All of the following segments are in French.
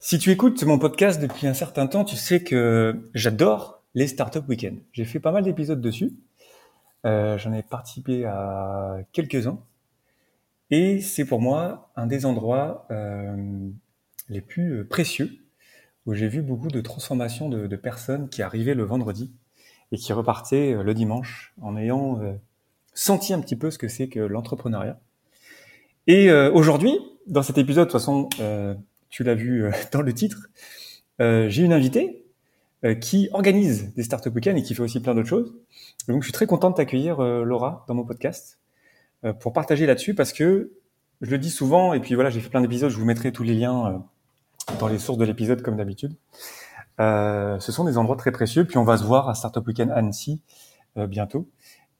Si tu écoutes mon podcast depuis un certain temps, tu sais que j'adore les Startup Weekend. J'ai fait pas mal d'épisodes dessus. Euh, J'en ai participé à quelques-uns. Et c'est pour moi un des endroits euh, les plus précieux où j'ai vu beaucoup de transformations de, personnes qui arrivaient le vendredi et qui repartaient le dimanche en ayant euh, senti un petit peu ce que c'est que l'entrepreneuriat. Et euh, aujourd'hui, dans cet épisode, de toute façon, euh, tu l'as vu euh, dans le titre, euh, j'ai une invitée euh, qui organise des startup week-ends et qui fait aussi plein d'autres choses. donc, je suis très content de t'accueillir, Laura, dans mon podcast pour partager là-dessus parce que je le dis souvent et puis voilà, j'ai fait plein d'épisodes. Je vous mettrai tous les liens dans les sources de l'épisode comme d'habitude. ce sont des endroits très précieux. Puis on va se voir à Startup Weekend Annecy bientôt.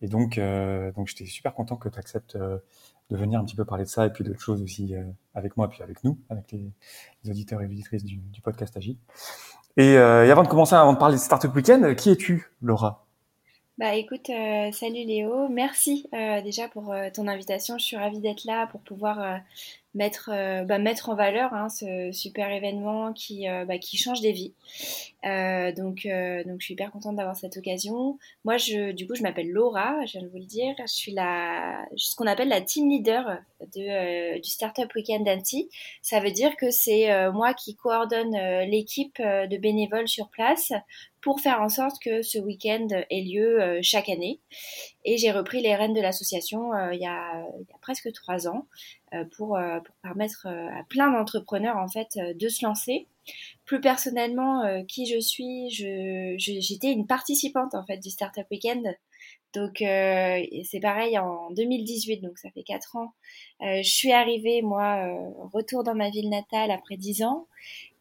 Et donc, donc j'étais super content que tu acceptes de venir un petit peu parler de ça et puis d'autres choses aussi euh, avec moi, puis avec nous, avec les, auditeurs et auditrices du, podcast Agile. Et, euh, et, avant de commencer, avant de parler de Startup Weekend, qui es-tu, Laura? Bah écoute, euh, salut Léo, merci déjà pour ton invitation. Je suis ravie d'être là pour pouvoir mettre, bah, mettre en valeur hein, ce super événement qui, bah, qui change des vies. donc, donc je suis hyper contente d'avoir cette occasion. Moi, je, du coup, je m'appelle Laura, je viens de vous le dire. Je suis la, ce qu'on appelle la team leader de, du Startup Weekend d'Annecy. Ça veut dire que c'est moi qui coordonne l'équipe de bénévoles sur place pour faire en sorte que ce week-end ait lieu euh, chaque année. Et j'ai repris les rênes de l'association euh, il, y a, presque trois ans euh, pour, pour permettre à plein d'entrepreneurs en fait de se lancer. Plus personnellement, qui je suis, je, j'étais une participante en fait du Startup Weekend donc euh, c'est pareil en 2018, donc ça fait quatre ans. Euh, je suis arrivée, moi, euh, retour dans ma ville natale après dix ans,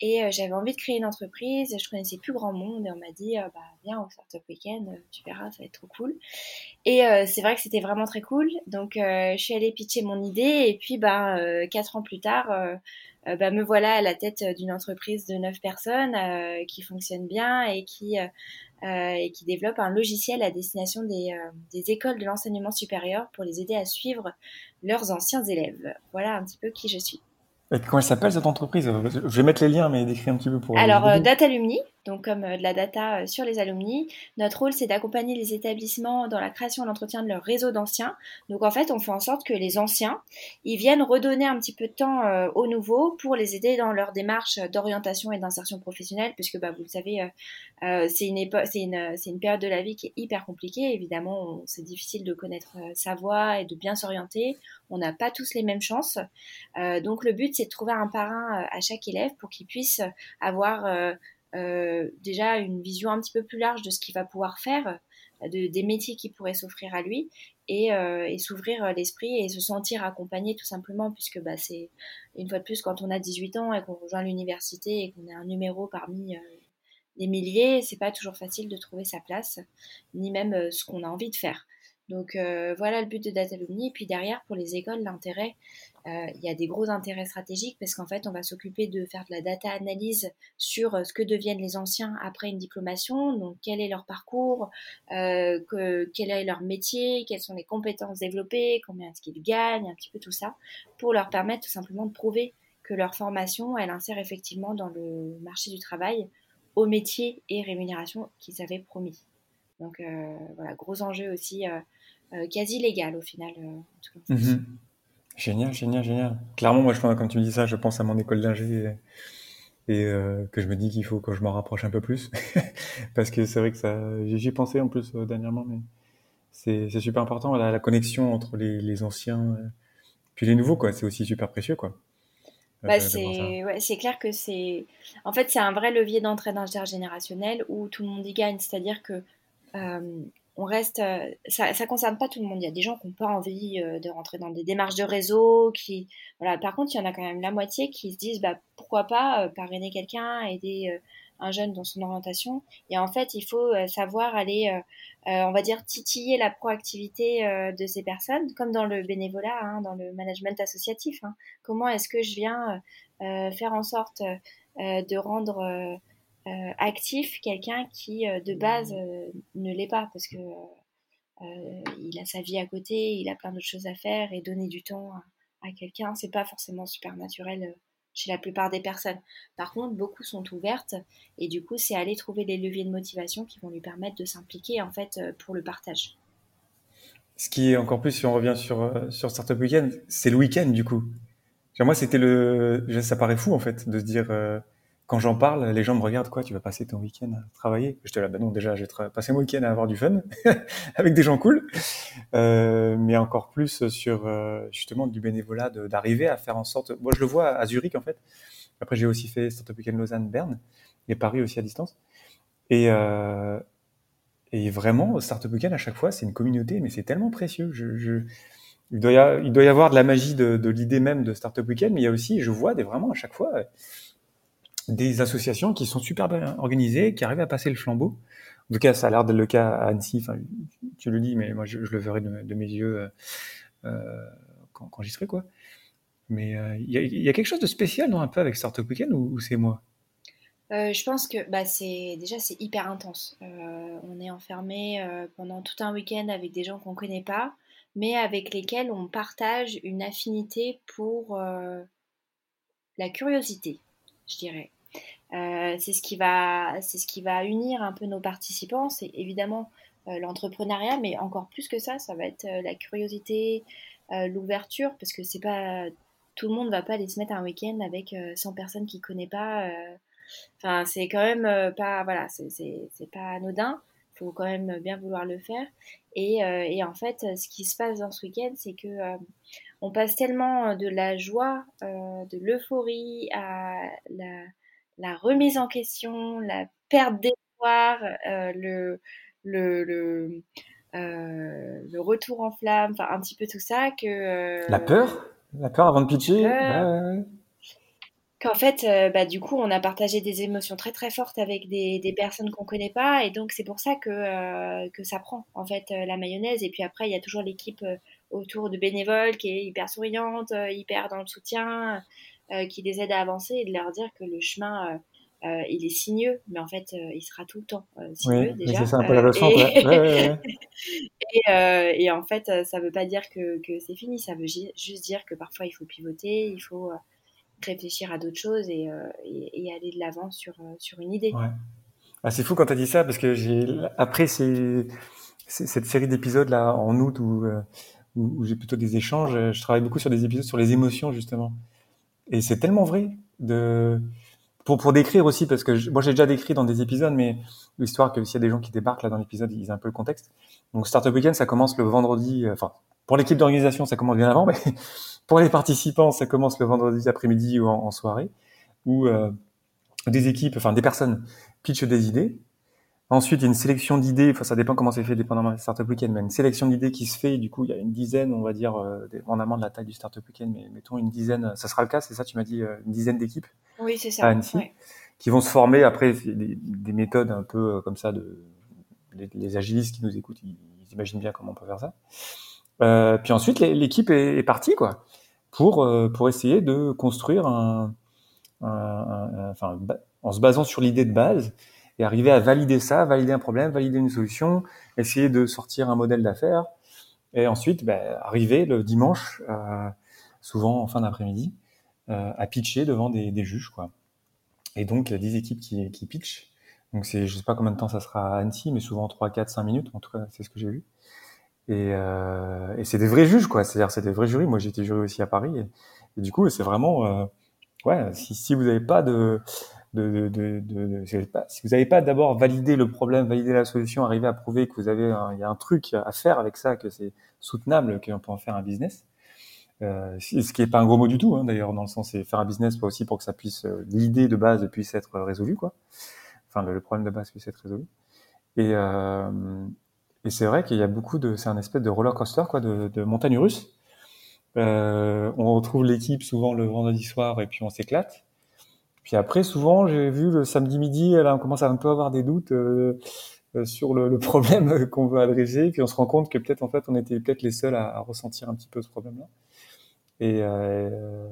et euh, j'avais envie de créer une entreprise. Je connaissais plus grand monde, et on m'a dit, euh, bah viens au Startup Weekend, tu verras, ça va être trop cool. Et c'est vrai que c'était vraiment très cool. Donc je suis allée pitcher mon idée, et puis bah quatre ans plus tard. bah, me voilà à la tête d'une entreprise de neuf personnes qui fonctionne bien et qui euh, et qui développe un logiciel à destination des, euh, des écoles de l'enseignement supérieur pour les aider à suivre leurs anciens élèves. Voilà un petit peu qui je suis. Et comment elle s'appelle cette entreprise? Je vais mettre les liens, mais décris un petit peu pour. Alors, euh, Data Alumni, donc comme euh, de la data euh, sur les alumni. Notre rôle, c'est d'accompagner les établissements dans la création et l'entretien de leur réseau d'anciens. Donc en fait, on fait en sorte que les anciens, ils viennent redonner un petit peu de temps aux nouveaux pour les aider dans leur démarche d'orientation et d'insertion professionnelle, puisque bah, vous le savez, c'est une, c'est une, une, période de la vie qui est hyper compliquée. Évidemment, c'est difficile de connaître sa voie et de bien s'orienter. On n'a pas tous les mêmes chances. donc le but, c'est de trouver un parrain à chaque élève pour qu'il puisse avoir euh, déjà une vision un petit peu plus large de ce qu'il va pouvoir faire, de, des métiers qui pourraient s'offrir à lui et, euh, et s'ouvrir l'esprit et se sentir accompagné tout simplement puisque bah, c'est une fois de plus quand on a 18 ans et qu'on rejoint l'université et qu'on est un numéro parmi euh, des milliers, c'est pas toujours facile de trouver sa place ni même euh, ce qu'on a envie de faire. Donc euh, voilà le but de Datalumni. Et puis derrière, pour les écoles, l'intérêt, il y a des gros intérêts stratégiques parce qu'en fait, on va s'occuper de faire de la data analyse sur euh, ce que deviennent les anciens après une diplomation, donc quel est leur parcours, euh, que, quel est leur métier, quelles sont les compétences développées, combien est-ce qu'ils gagnent, un petit peu tout ça, pour leur permettre tout simplement de prouver que leur formation, elle insère effectivement dans le marché du travail au métier et rémunération qu'ils avaient promis. Donc euh, voilà, gros enjeu aussi euh, quasi légal au final. Euh, en tout cas. Mmh. Génial, génial, génial. Clairement, moi, je, quand tu me dis ça, je pense à mon école d'ingé et, et euh, que je me dis qu'il faut que je m'en rapproche un peu plus. Parce que c'est vrai que ça, j'y ai pensé en plus euh, dernièrement, mais c'est, super important. La, la connexion entre les, les anciens euh, puis les nouveaux, quoi. C'est aussi super précieux, quoi. Bah, c'est ouais, c'est clair que c'est en fait c'est un vrai levier d'entraide intergénérationnelle où tout le monde y gagne c'est-à-dire que euh, on reste, euh, ça, ça concerne pas tout le monde. Il y a des gens qui n'ont pas envie euh, de rentrer dans des démarches de réseau, qui, voilà. Par contre, il y en a quand même la moitié qui se disent, bah, pourquoi pas euh, parrainer quelqu'un, aider un jeune dans son orientation. Et en fait, il faut savoir aller, on va dire, titiller la proactivité de ces personnes, comme dans le bénévolat, hein, dans le management associatif. Hein. Comment est-ce que je viens faire en sorte de rendre euh, actif quelqu'un qui euh, de base euh, ne l'est pas parce que il a sa vie à côté, il a plein d'autres choses à faire et donner du temps à, à quelqu'un, c'est pas forcément super naturel chez la plupart des personnes. Par contre, beaucoup sont ouvertes et du coup, c'est aller trouver des leviers de motivation qui vont lui permettre de s'impliquer en fait pour le partage. Ce qui est encore plus, si on revient sur, sur Startup Weekend, c'est le week-end du coup. moi, c'était le. Ça paraît fou en fait de se dire quand j'en parle, les gens me regardent quoi, tu vas passer ton week-end à travailler? Je te là, ben non, déjà, je vais passer mon week-end à avoir du fun avec des gens cool, euh, mais encore plus sur euh, justement du bénévolat, d'arriver à faire en sorte. Moi, je le vois à Zurich en fait. Après, j'ai aussi fait Startup Weekend Lausanne, Berne et Paris aussi à distance. Et euh, et vraiment, Startup Weekend à chaque fois, c'est une communauté, mais c'est tellement précieux. Je, je il doit, y avoir, il doit y avoir de la magie de, de l'idée même de Startup Weekend, mais il y a aussi, je vois des vraiment à chaque fois des associations qui sont super bien organisées, qui arrivent à passer le flambeau. En tout cas, ça a l'air d'être le cas à Annecy. Enfin, tu le dis, mais moi, je, le verrai de, mes yeux euh, euh, quand, j'y serai, quoi. Mais euh, il y, a quelque chose de spécial, non, un peu avec Startup Weekend ou, c'est moi? Je pense que bah, c'est déjà c'est hyper intense. on est enfermé pendant tout un week-end avec des gens qu'on connaît pas, mais avec lesquels on partage une affinité pour la curiosité, je dirais. Euh, c'est ce qui va, c'est ce qui va unir un peu nos participants. C'est évidemment euh, l'entrepreneuriat, mais encore plus que ça, ça va être euh, la curiosité, l'ouverture, parce que c'est pas tout le monde va pas aller se mettre un week-end avec 100 personnes qu'il connaît pas. Enfin, c'est quand même pas, voilà, c'est pas anodin. Il faut quand même bien vouloir le faire. Et, et, en fait, ce qui se passe dans ce week-end, c'est que on passe tellement de la joie, de l'euphorie à la la remise en question, la perte d'espoir, euh, le, le, le, euh, le, retour en flamme, enfin un petit peu tout ça. que euh, La peur? La peur avant de pitcher? Qu'en fait, bah, du coup, on a partagé des émotions très très fortes avec des, des personnes qu'on connaît pas, et donc c'est pour ça que, que ça prend en fait la mayonnaise. Et puis après, il y a toujours l'équipe autour de bénévoles qui est hyper souriante, hyper dans le soutien. Euh, qui les aide à avancer et de leur dire que le chemin euh, euh, il est sinueux, mais en fait, il sera tout le temps sinueux oui, déjà. C'est un peu la leçon. et, et, en fait, ça veut pas dire que, que c'est fini, ça veut juste dire que parfois il faut pivoter, il faut réfléchir à d'autres choses et, et, aller de l'avant sur, sur une idée. Ah, c'est fou quand tu as dit ça, parce que j'ai après ces, cette série d'épisodes là en août où, où, où j'ai plutôt des échanges, je travaille beaucoup sur des épisodes sur les émotions justement. Et c'est tellement vrai de pour, pour décrire aussi, parce que moi j'ai déjà décrit dans des épisodes, mais l'histoire que s'il y a des gens qui débarquent là dans l'épisode, ils ont un peu le contexte. Donc Startup Weekend, ça commence le vendredi, euh, enfin pour l'équipe d'organisation, ça commence bien avant, mais pour les participants, ça commence le vendredi après-midi ou en, soirée, où euh, des équipes, enfin des personnes pitchent des idées, Ensuite, il y a une sélection d'idées, enfin, ça dépend comment c'est fait, dépendamment du Startup Weekend, mais une sélection d'idées qui se fait, du coup, il y a une dizaine, on va dire, euh, dépendamment de la taille du Startup Weekend, mais mettons une dizaine, ça sera le cas, c'est ça, tu m'as dit, euh, une dizaine d'équipes oui, c'est ça. qui vont se former après des, des méthodes un peu euh, comme ça, de, les, agilistes qui nous écoutent, ils, imaginent bien comment on peut faire ça. Euh, puis ensuite, l'équipe est, est, partie, quoi, pour, euh, pour essayer de construire un, un, un enfin, en se basant sur l'idée de base, et arriver à valider ça, valider un problème, valider une solution, essayer de sortir un modèle d'affaires, et ensuite ben, arriver le dimanche, euh, souvent en fin d'après-midi, euh, à pitcher devant des, des, juges. quoi. Et donc, il y a 10 équipes qui, qui pitchent. Donc, c'est, je sais pas combien de temps ça sera à Annecy, mais souvent 3, 4, 5 minutes, en tout cas, c'est ce que j'ai vu. Et, euh, et c'est des vrais juges, quoi. C'est-à-dire, c'est des vrais jurys. Moi, j'étais jury aussi à Paris. Et, du coup, c'est vraiment, euh, ouais, si, si vous n'avez pas de, si vous n'avez pas d'abord validé le problème, validé la solution, arrivé à prouver que vous avez il y a un truc à faire avec ça, que c'est soutenable, qu'on peut en faire un business. Euh, ce qui est pas un gros mot du tout, hein, d'ailleurs, dans le sens c'est faire un business aussi pour que ça puisse euh, l'idée de base puisse être résolue, quoi. Enfin, le, problème de base puisse être résolu. Et, euh, et c'est vrai qu'il y a beaucoup de, c'est un espèce de roller coaster, quoi, de, de montagne russe. On retrouve l'équipe souvent le vendredi soir et puis on s'éclate. Puis après, souvent, j'ai vu le samedi midi, là, on commence à un peu avoir des doutes euh, euh sur le, le problème qu'on veut adresser, puis on se rend compte que peut-être en fait, on était peut-être les seuls à, à, ressentir un petit peu ce problème-là. Et, euh,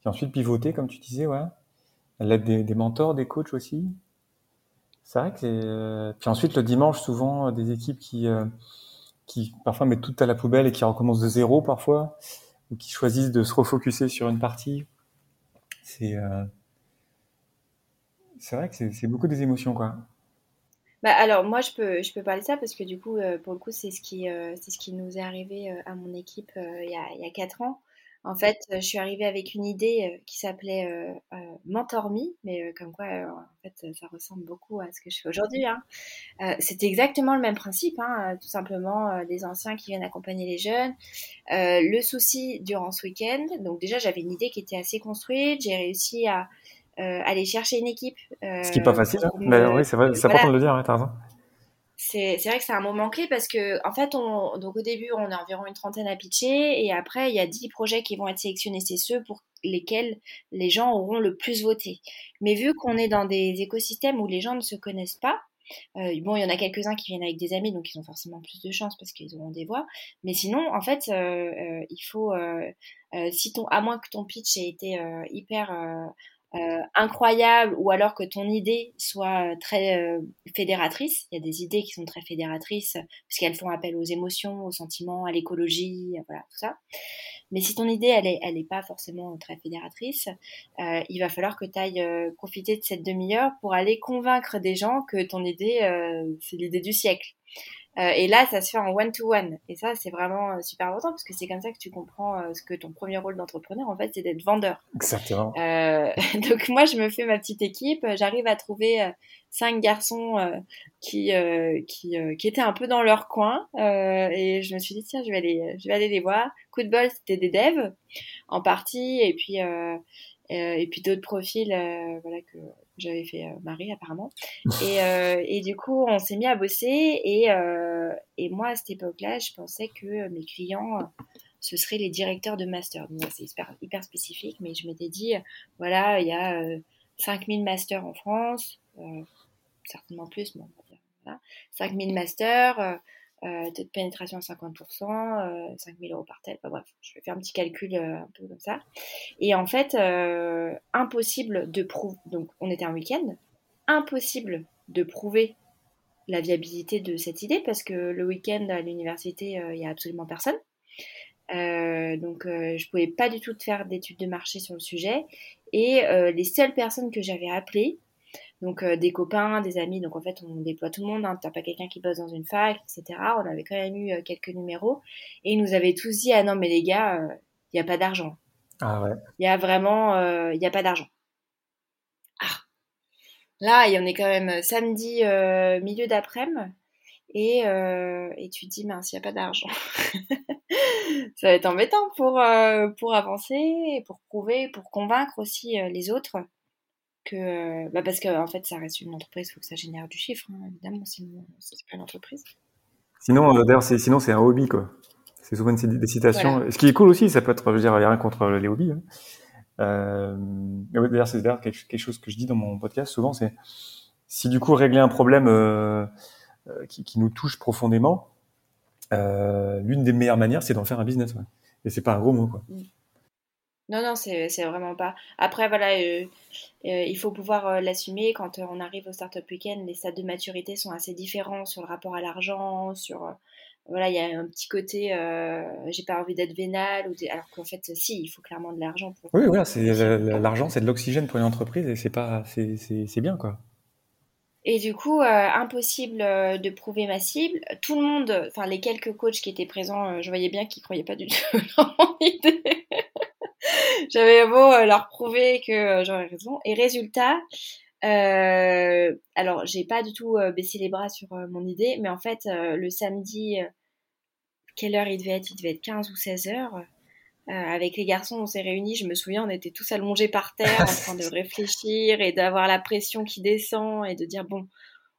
puis ensuite pivoter, comme tu disais, ouais, l'aide des, des, mentors, des coachs aussi. C'est vrai que c'est. Euh, puis ensuite le dimanche, souvent des équipes qui euh, qui parfois mettent tout à la poubelle et qui recommencent de zéro parfois, ou qui choisissent de se refocuser sur une partie C'est euh, c'est vrai que c'est beaucoup des émotions, quoi. Bah, alors moi je peux je peux parler de ça parce que du coup pour le coup c'est ce qui c'est ce qui nous est arrivé à mon équipe il y a il y a quatre ans. En fait, je suis arrivée avec une idée qui s'appelait euh, Mentor Me, mais comme quoi, en fait, ça ressemble beaucoup à ce que je fais aujourd'hui. Hein. C'était exactement le même principe, hein, tout simplement des anciens qui viennent accompagner les jeunes. le souci durant ce week-end, donc déjà j'avais une idée qui était assez construite, j'ai réussi à aller chercher une équipe. ce qui n'est pas facile, hein. mais oui, c'est vrai, c'est important de le dire, t'as raison c'est vrai que c'est un moment clé parce que en fait on donc au début on a environ une trentaine à pitcher et après il y a dix projets qui vont être sélectionnés c'est ceux pour lesquels les gens auront le plus voté mais vu qu'on est dans des écosystèmes où les gens ne se connaissent pas euh, bon il y en a quelques uns qui viennent avec des amis donc ils ont forcément plus de chance parce qu'ils auront des voix mais sinon en fait euh, euh, il faut si ton à moins que ton pitch ait été hyper euh, incroyable ou alors que ton idée soit euh, très euh, fédératrice. Il y a des idées qui sont très fédératrices parce qu'elles font appel aux émotions, aux sentiments, à l'écologie, voilà tout ça. Mais si ton idée elle est, elle est pas forcément très fédératrice, il va falloir que tu ailles profiter de cette demi-heure pour aller convaincre des gens que ton idée c'est l'idée du siècle. Euh, et là, ça se fait en one-to-one. Et ça, c'est vraiment euh, super important parce que c'est comme ça que tu comprends euh, ce que ton premier rôle d'entrepreneur, en fait, c'est d'être vendeur. Exactement. donc moi, je me fais ma petite équipe. J'arrive à trouver cinq garçons qui, qui, qui étaient un peu dans leur coin. et je me suis dit, tiens, je vais aller, je vais aller les voir. Coup de bol, c'était des devs en partie. Et puis, et puis d'autres profils voilà, que j'avais fait euh, Marie apparemment. Et, euh, et, du coup, on s'est mis à bosser. Et, euh, et moi, à cette époque-là, je pensais que mes clients, ce seraient les directeurs de master. Donc, c'est hyper, hyper, spécifique, mais je m'étais dit, voilà, il y a 5000 masters en France, certainement plus, mais on va dire, voilà, 5000 masters. Euh, taux de pénétration à 50%, euh, 5000 euros par tête. bref, je vais faire un petit calcul euh, un peu comme ça. Et en fait, euh, impossible de prouver. Donc, on était un week-end. Impossible de prouver la viabilité de cette idée parce que le week-end à l'université, il n'y a absolument personne. donc, je pouvais pas du tout faire d'études de marché sur le sujet. Et les seules personnes que j'avais appelées, donc euh, des copains, des amis. Donc en fait, on déploie tout le monde. Hein. T'as pas quelqu'un qui bosse dans une fac, etc. On avait quand même eu euh, quelques numéros et ils nous avaient tous dit ah non mais les gars, il euh, n'y a pas d'argent. Ah ouais. Il y a vraiment, il n'y a pas d'argent. Ah. Là, il y en est quand même samedi milieu d'après-midi. Et, et, tu te dis, mince, il n'y a pas d'argent. ça va être embêtant pour, pour avancer, pour prouver, pour convaincre aussi les autres que bah parce que en fait ça reste une entreprise, il faut que ça génère du chiffre, hein, évidemment, sinon c'est pas une entreprise. Sinon, euh, d'ailleurs, c'est sinon c'est un hobby quoi. C'est souvent des citations. Ce qui est cool aussi, ça peut être, je veux dire, il n'y a rien contre les hobbies. Hein. Euh, d'ailleurs, c'est d'ailleurs quelque chose que je dis dans mon podcast souvent, c'est si du coup régler un problème euh, euh qui, qui, nous touche profondément, euh, l'une des meilleures manières, c'est d'en faire un business. Ouais. Et c'est pas un gros mot quoi. Mm. Non, non, c'est vraiment pas. Après, voilà, euh, euh, il faut pouvoir euh, l'assumer. Quand on arrive au Startup Weekend, les stades de maturité sont assez différents sur le rapport à l'argent, sur. voilà, il y a un petit côté, j'ai pas envie d'être vénal, ou alors qu'en fait, si, il faut clairement de l'argent pour. Oui, voilà, c'est l'argent, c'est de l'oxygène pour une entreprise et c'est pas, c'est bien quoi. Et du coup, impossible de prouver ma cible. Tout le monde, enfin les quelques coachs qui étaient présents, je voyais bien qu'ils croyaient pas du tout dans mon idée. J'avais beau euh, leur prouver que euh, j'aurais raison. Et résultat, euh, alors j'ai pas du tout euh, baissé les bras sur mon idée, mais en fait, le samedi, quelle heure il devait être? Il devait être 15 ou 16 heures. avec les garçons, on s'est réunis. Je me souviens, on était tous allongés par terre en train de réfléchir et d'avoir la pression qui descend et de dire bon,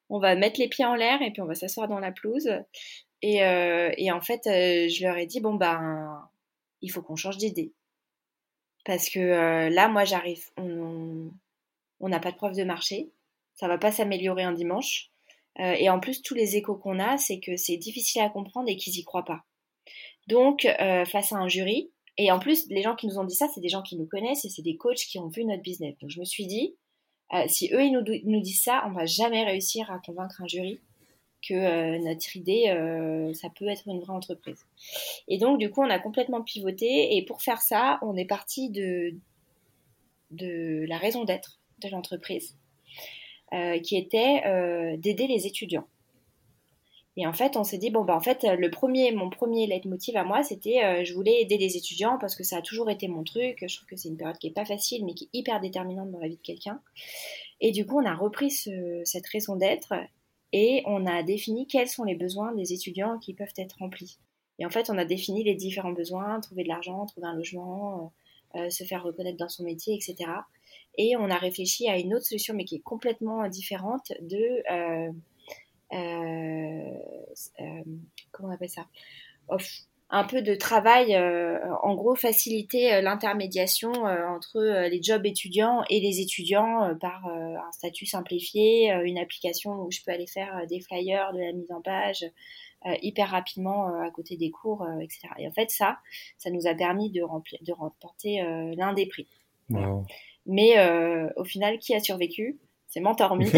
on va mettre les pieds en l'air et puis on va s'asseoir dans la pelouse. Et, et en fait, je leur ai dit bon ben, il faut qu'on change d'idée. Parce que euh, là, moi, j'arrive, on n'a pas de preuve de marché, ça va pas s'améliorer un dimanche. Euh, et en plus, tous les échos qu'on a, c'est que c'est difficile à comprendre et qu'ils y croient pas. Donc, euh, face à un jury, et en plus, les gens qui nous ont dit ça, c'est des gens qui nous connaissent et c'est des coachs qui ont vu notre business. Donc, je me suis dit, si eux, ils nous, nous, disent ça, on va jamais réussir à convaincre un jury que euh, notre idée, euh, ça peut être une vraie entreprise. Et donc, du coup, on a complètement pivoté. Et pour faire ça, on est parti de de la raison d'être de l'entreprise, qui était d'aider les étudiants. Et en fait, on s'est dit bon bah en fait le premier mon premier leitmotiv à moi c'était euh, je voulais aider les étudiants parce que ça a toujours été mon truc. Je trouve que c'est une période qui est pas facile mais qui est hyper déterminante dans la vie de quelqu'un. Et du coup, on a repris cette raison d'être et on a défini quels sont les besoins des étudiants qui peuvent être remplis. Et en fait, on a défini les différents besoins, trouver de l'argent, trouver un logement, euh, euh, se faire reconnaître dans son métier, etc. Et on a réfléchi à une autre solution, mais qui est complètement différente de euh, euh, comment on appelle ça? Un peu de travail, euh, en gros faciliter l'intermédiation entre les jobs étudiants et les étudiants par un statut simplifié, une application où je peux aller faire des flyers, de la mise en page hyper rapidement à côté des cours, etc. Et en fait ça, ça nous a permis de, remplir, de remporter l'un des prix. Mais au final, qui a survécu? C'est Mentormi.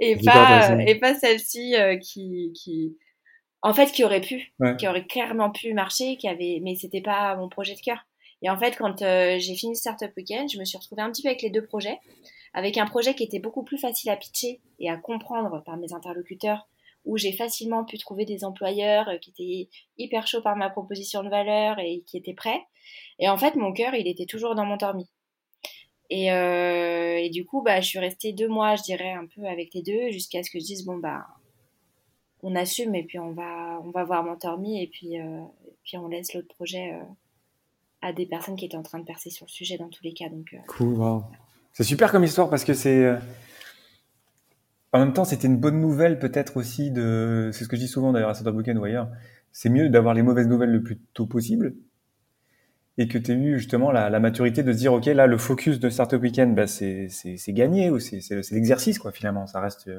et pas et pas celle-ci euh, qui qui en fait qui aurait pu qui aurait clairement pu marcher qui avait mais c'était pas mon projet de cœur. Et en fait quand euh, j'ai fini Startup Weekend je me suis retrouvée un petit peu avec les deux projets avec un projet qui était beaucoup plus facile à pitcher et à comprendre par mes interlocuteurs où j'ai facilement pu trouver des employeurs euh, qui étaient hyper chauds par ma proposition de valeur et qui étaient prêts. Et en fait mon cœur il était toujours dans mon dormi et, euh, et, du coup, bah, je suis restée deux mois, je dirais, un peu avec les deux, jusqu'à ce que je dise, bon, bah, on assume et puis on va, on va voir Mentormi et puis, euh, puis on laisse l'autre projet euh, à des personnes qui étaient en train de percer sur le sujet dans tous les cas. Donc, euh, cool. C'est super comme histoire parce que c'est. En même temps, c'était une bonne nouvelle peut-être aussi de. C'est ce que je dis souvent d'ailleurs à Startup Weekend ou ailleurs. C'est mieux d'avoir les mauvaises nouvelles le plus tôt possible et que tu as eu justement la, la, maturité de se dire, OK, là, le focus de Startup Weekend, bah, c'est gagné ou c'est l'exercice, quoi, finalement. Ça reste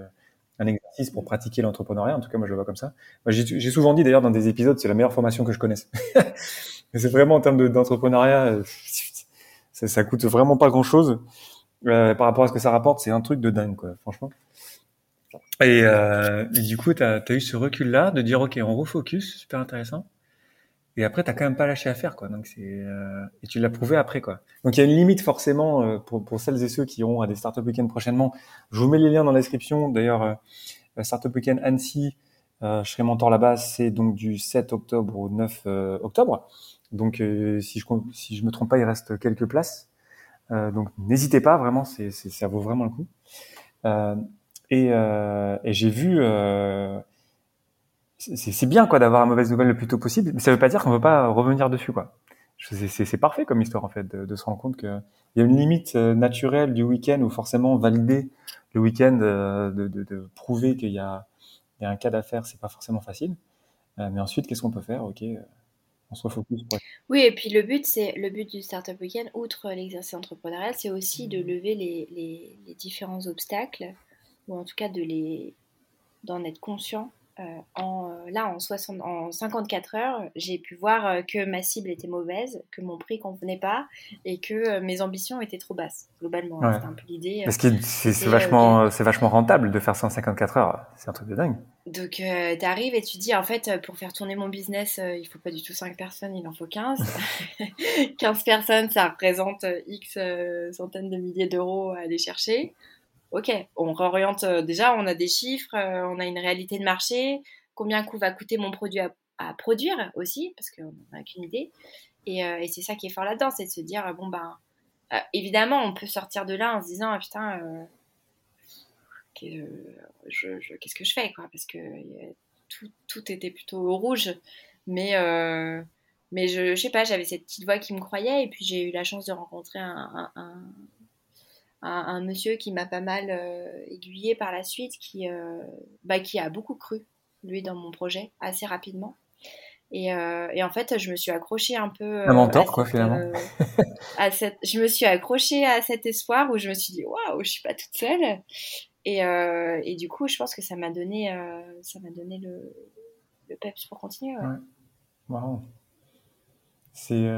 un exercice pour pratiquer l'entrepreneuriat. En tout cas, moi, je le vois comme ça. J'ai souvent dit, d'ailleurs, dans des épisodes, c'est la meilleure formation que je connaisse. c'est vraiment en termes d'entrepreneuriat, euh, ça, ça coûte vraiment pas grand-chose. Euh, par rapport à ce que ça rapporte, c'est un truc de dingue, quoi, franchement. Et, euh, du coup, tu as, eu ce recul-là de dire, OK, on refocus, super intéressant. Et après, t'as quand même pas lâché à faire, quoi. Donc c'est euh, et tu l'as prouvé après, quoi. Donc il y a une limite forcément euh, pour, pour celles et ceux qui iront à des startup week-end prochainement. Je vous mets les liens dans la description. D'ailleurs, euh, startup week-end Annecy, euh, je serai mentor là-bas. C'est donc du 7 octobre au 9 octobre. Donc si je si je me trompe pas, il reste quelques places. donc n'hésitez pas, vraiment, c'est ça vaut vraiment le coup. et, et j'ai vu c'est bien quoi d'avoir une mauvaise nouvelle le plus tôt possible, mais ça veut pas dire qu'on veut pas revenir dessus quoi. C'est parfait comme histoire en fait de, de se rendre compte qu'il y a une limite euh, naturelle du week-end où forcément valider le week-end, euh, de, de, de, prouver qu'il y a, il y a un cas d'affaires, c'est pas forcément facile. Euh, mais ensuite, qu'est-ce qu'on peut faire? Ok, on se refocus. Oui, et puis le but, c'est le but du startup week-end, outre l'exercice entrepreneurial, c'est aussi de lever les, les, les différents obstacles ou en tout cas de les d'en être conscient en, euh, là, en, 60, en 54 heures, j'ai pu voir euh, que ma cible était mauvaise, que mon prix convenait pas et que mes ambitions étaient trop basses. Globalement, c'était un peu l'idée. Parce que c'est vachement, c'est vachement rentable de faire ça en 54 heures. C'est un truc de dingue. Donc, tu arrives et tu dis, en fait, pour faire tourner mon business, il faut pas du tout 5 personnes, il en faut 15. 15 personnes, ça représente X centaines de milliers d'euros à aller chercher ok, on réoriente euh, déjà, on a des chiffres, euh, on a une réalité de marché, combien va coûter mon produit à, produire aussi, parce qu'on n'a qu'une idée. Euh, et, c'est ça qui est fort là-dedans, c'est de se dire, bon ben, évidemment, on peut sortir de là en se disant, ah, putain, qu'est-ce que je fais, quoi, parce que tout, était plutôt rouge, mais mais je, je sais pas, j'avais cette petite voix qui me croyait, et puis j'ai eu la chance de rencontrer un, monsieur qui m'a pas mal euh, aiguillé par la suite, qui, euh, bah, qui a beaucoup cru, lui, dans mon projet, assez rapidement. Et, euh, et, en fait, je me suis accrochée un peu. un mentor, quoi, finalement. à cette, je me suis accrochée à cet espoir où je me suis dit, waouh, je suis pas toute seule. Et, et, du coup, je pense que ça m'a donné, ça m'a donné le, le peps pour continuer. Ouais. C'est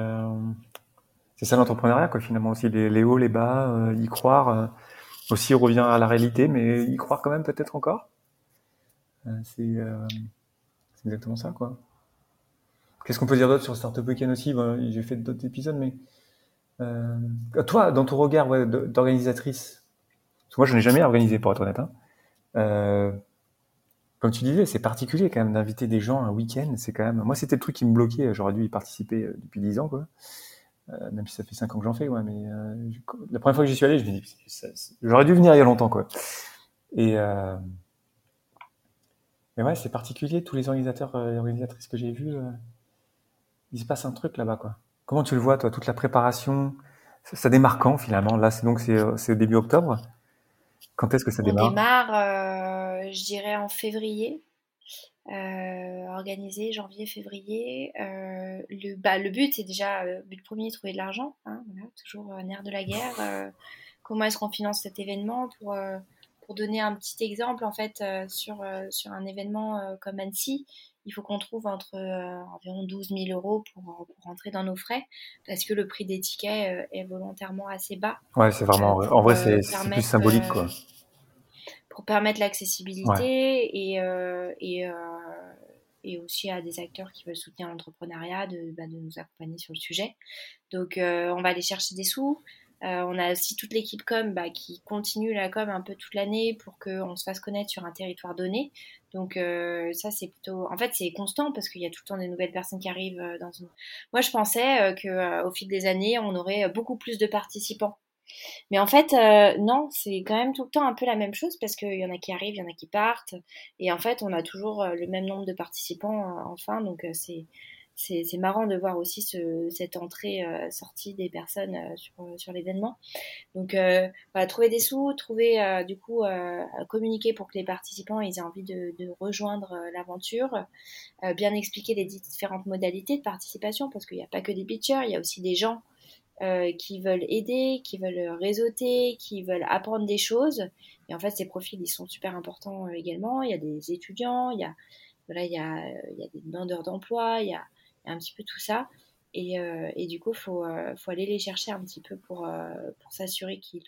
c'est ça l'entrepreneuriat, quoi, finalement aussi, les, hauts, les bas, euh, y croire. Euh, aussi, revient à la réalité, mais y croire quand même peut-être encore. Euh, c'est exactement ça, quoi. Qu'est-ce qu'on peut dire d'autre sur Startup Weekend aussi? J'ai fait d'autres épisodes, mais Euh, toi, dans ton regard ouais, d'organisatrice, moi je n'ai jamais organisé pour être honnête. Hein. Euh, comme tu disais, c'est particulier quand même d'inviter des gens un week-end. C'est quand même, moi c'était le truc qui me bloquait. J'aurais dû y participer euh, depuis 10 ans, quoi. Euh, même si ça fait 5 ans que j'en fais, ouais. Mais euh, la première fois que j'y suis allé, je me dis, j'aurais dû venir il y a longtemps, quoi. Et euh, mais ouais, c'est particulier. Tous les organisateurs et organisatrices que j'ai vus, il se passe un truc là-bas, quoi. Comment tu le vois, toi, toute la préparation? Ça démarre quand finalement? Là, c'est donc c'est début octobre? Quand est-ce que ça démarre? On démarre, euh, je dirais en février. Euh, organisé janvier, février. Euh, le, bah, le but, c'est déjà, le but premier, trouver de l'argent. Hein, voilà, toujours nerf de la guerre. comment est-ce qu'on finance cet événement pour, pour donner un petit exemple, en fait, sur, sur un événement comme Annecy, il faut qu'on trouve entre euh, environ 12 000 euros pour, pour, rentrer dans nos frais, parce que le prix des tickets euh, est volontairement assez bas. Ouais, c'est vraiment. en vrai, c'est plus symbolique, quoi. Pour permettre l'accessibilité et, et, et aussi à des acteurs qui veulent soutenir l'entrepreneuriat de, bah, de, nous accompagner sur le sujet. Donc, on va aller chercher des sous. Euh, on a aussi toute l'équipe com bah, qui continue la com un peu toute l'année pour qu'on se fasse connaître sur un territoire donné. Donc euh, ça c'est plutôt, en fait c'est constant parce qu'il y a tout le temps des nouvelles personnes qui arrivent. Euh, dans Moi je pensais que au fil des années on aurait beaucoup plus de participants. Mais en fait, non, c'est quand même tout le temps un peu la même chose parce qu'il y en a qui arrivent, il y en a qui partent. Et en fait, on a toujours le même nombre de participants enfin. Donc, c'est c'est marrant de voir aussi ce, cette entrée-sortie euh, des personnes euh, sur, euh, sur l'événement. Donc, voilà, trouver des sous, trouver du coup, communiquer pour que les participants aient envie de, de rejoindre l'aventure, bien expliquer les différentes modalités de participation, parce qu'il n'y a pas que des pitchers, il y a aussi des gens qui veulent aider, qui veulent réseauter, qui veulent apprendre des choses. Et en fait, ces profils, ils sont super importants également. Il y a des étudiants, il y a, voilà, il y a, il y a des demandeurs d'emploi, il y a un petit peu tout ça. Et, euh, et du coup, il faut, euh, faut, aller les chercher un petit peu pour, euh, pour s'assurer qu'ils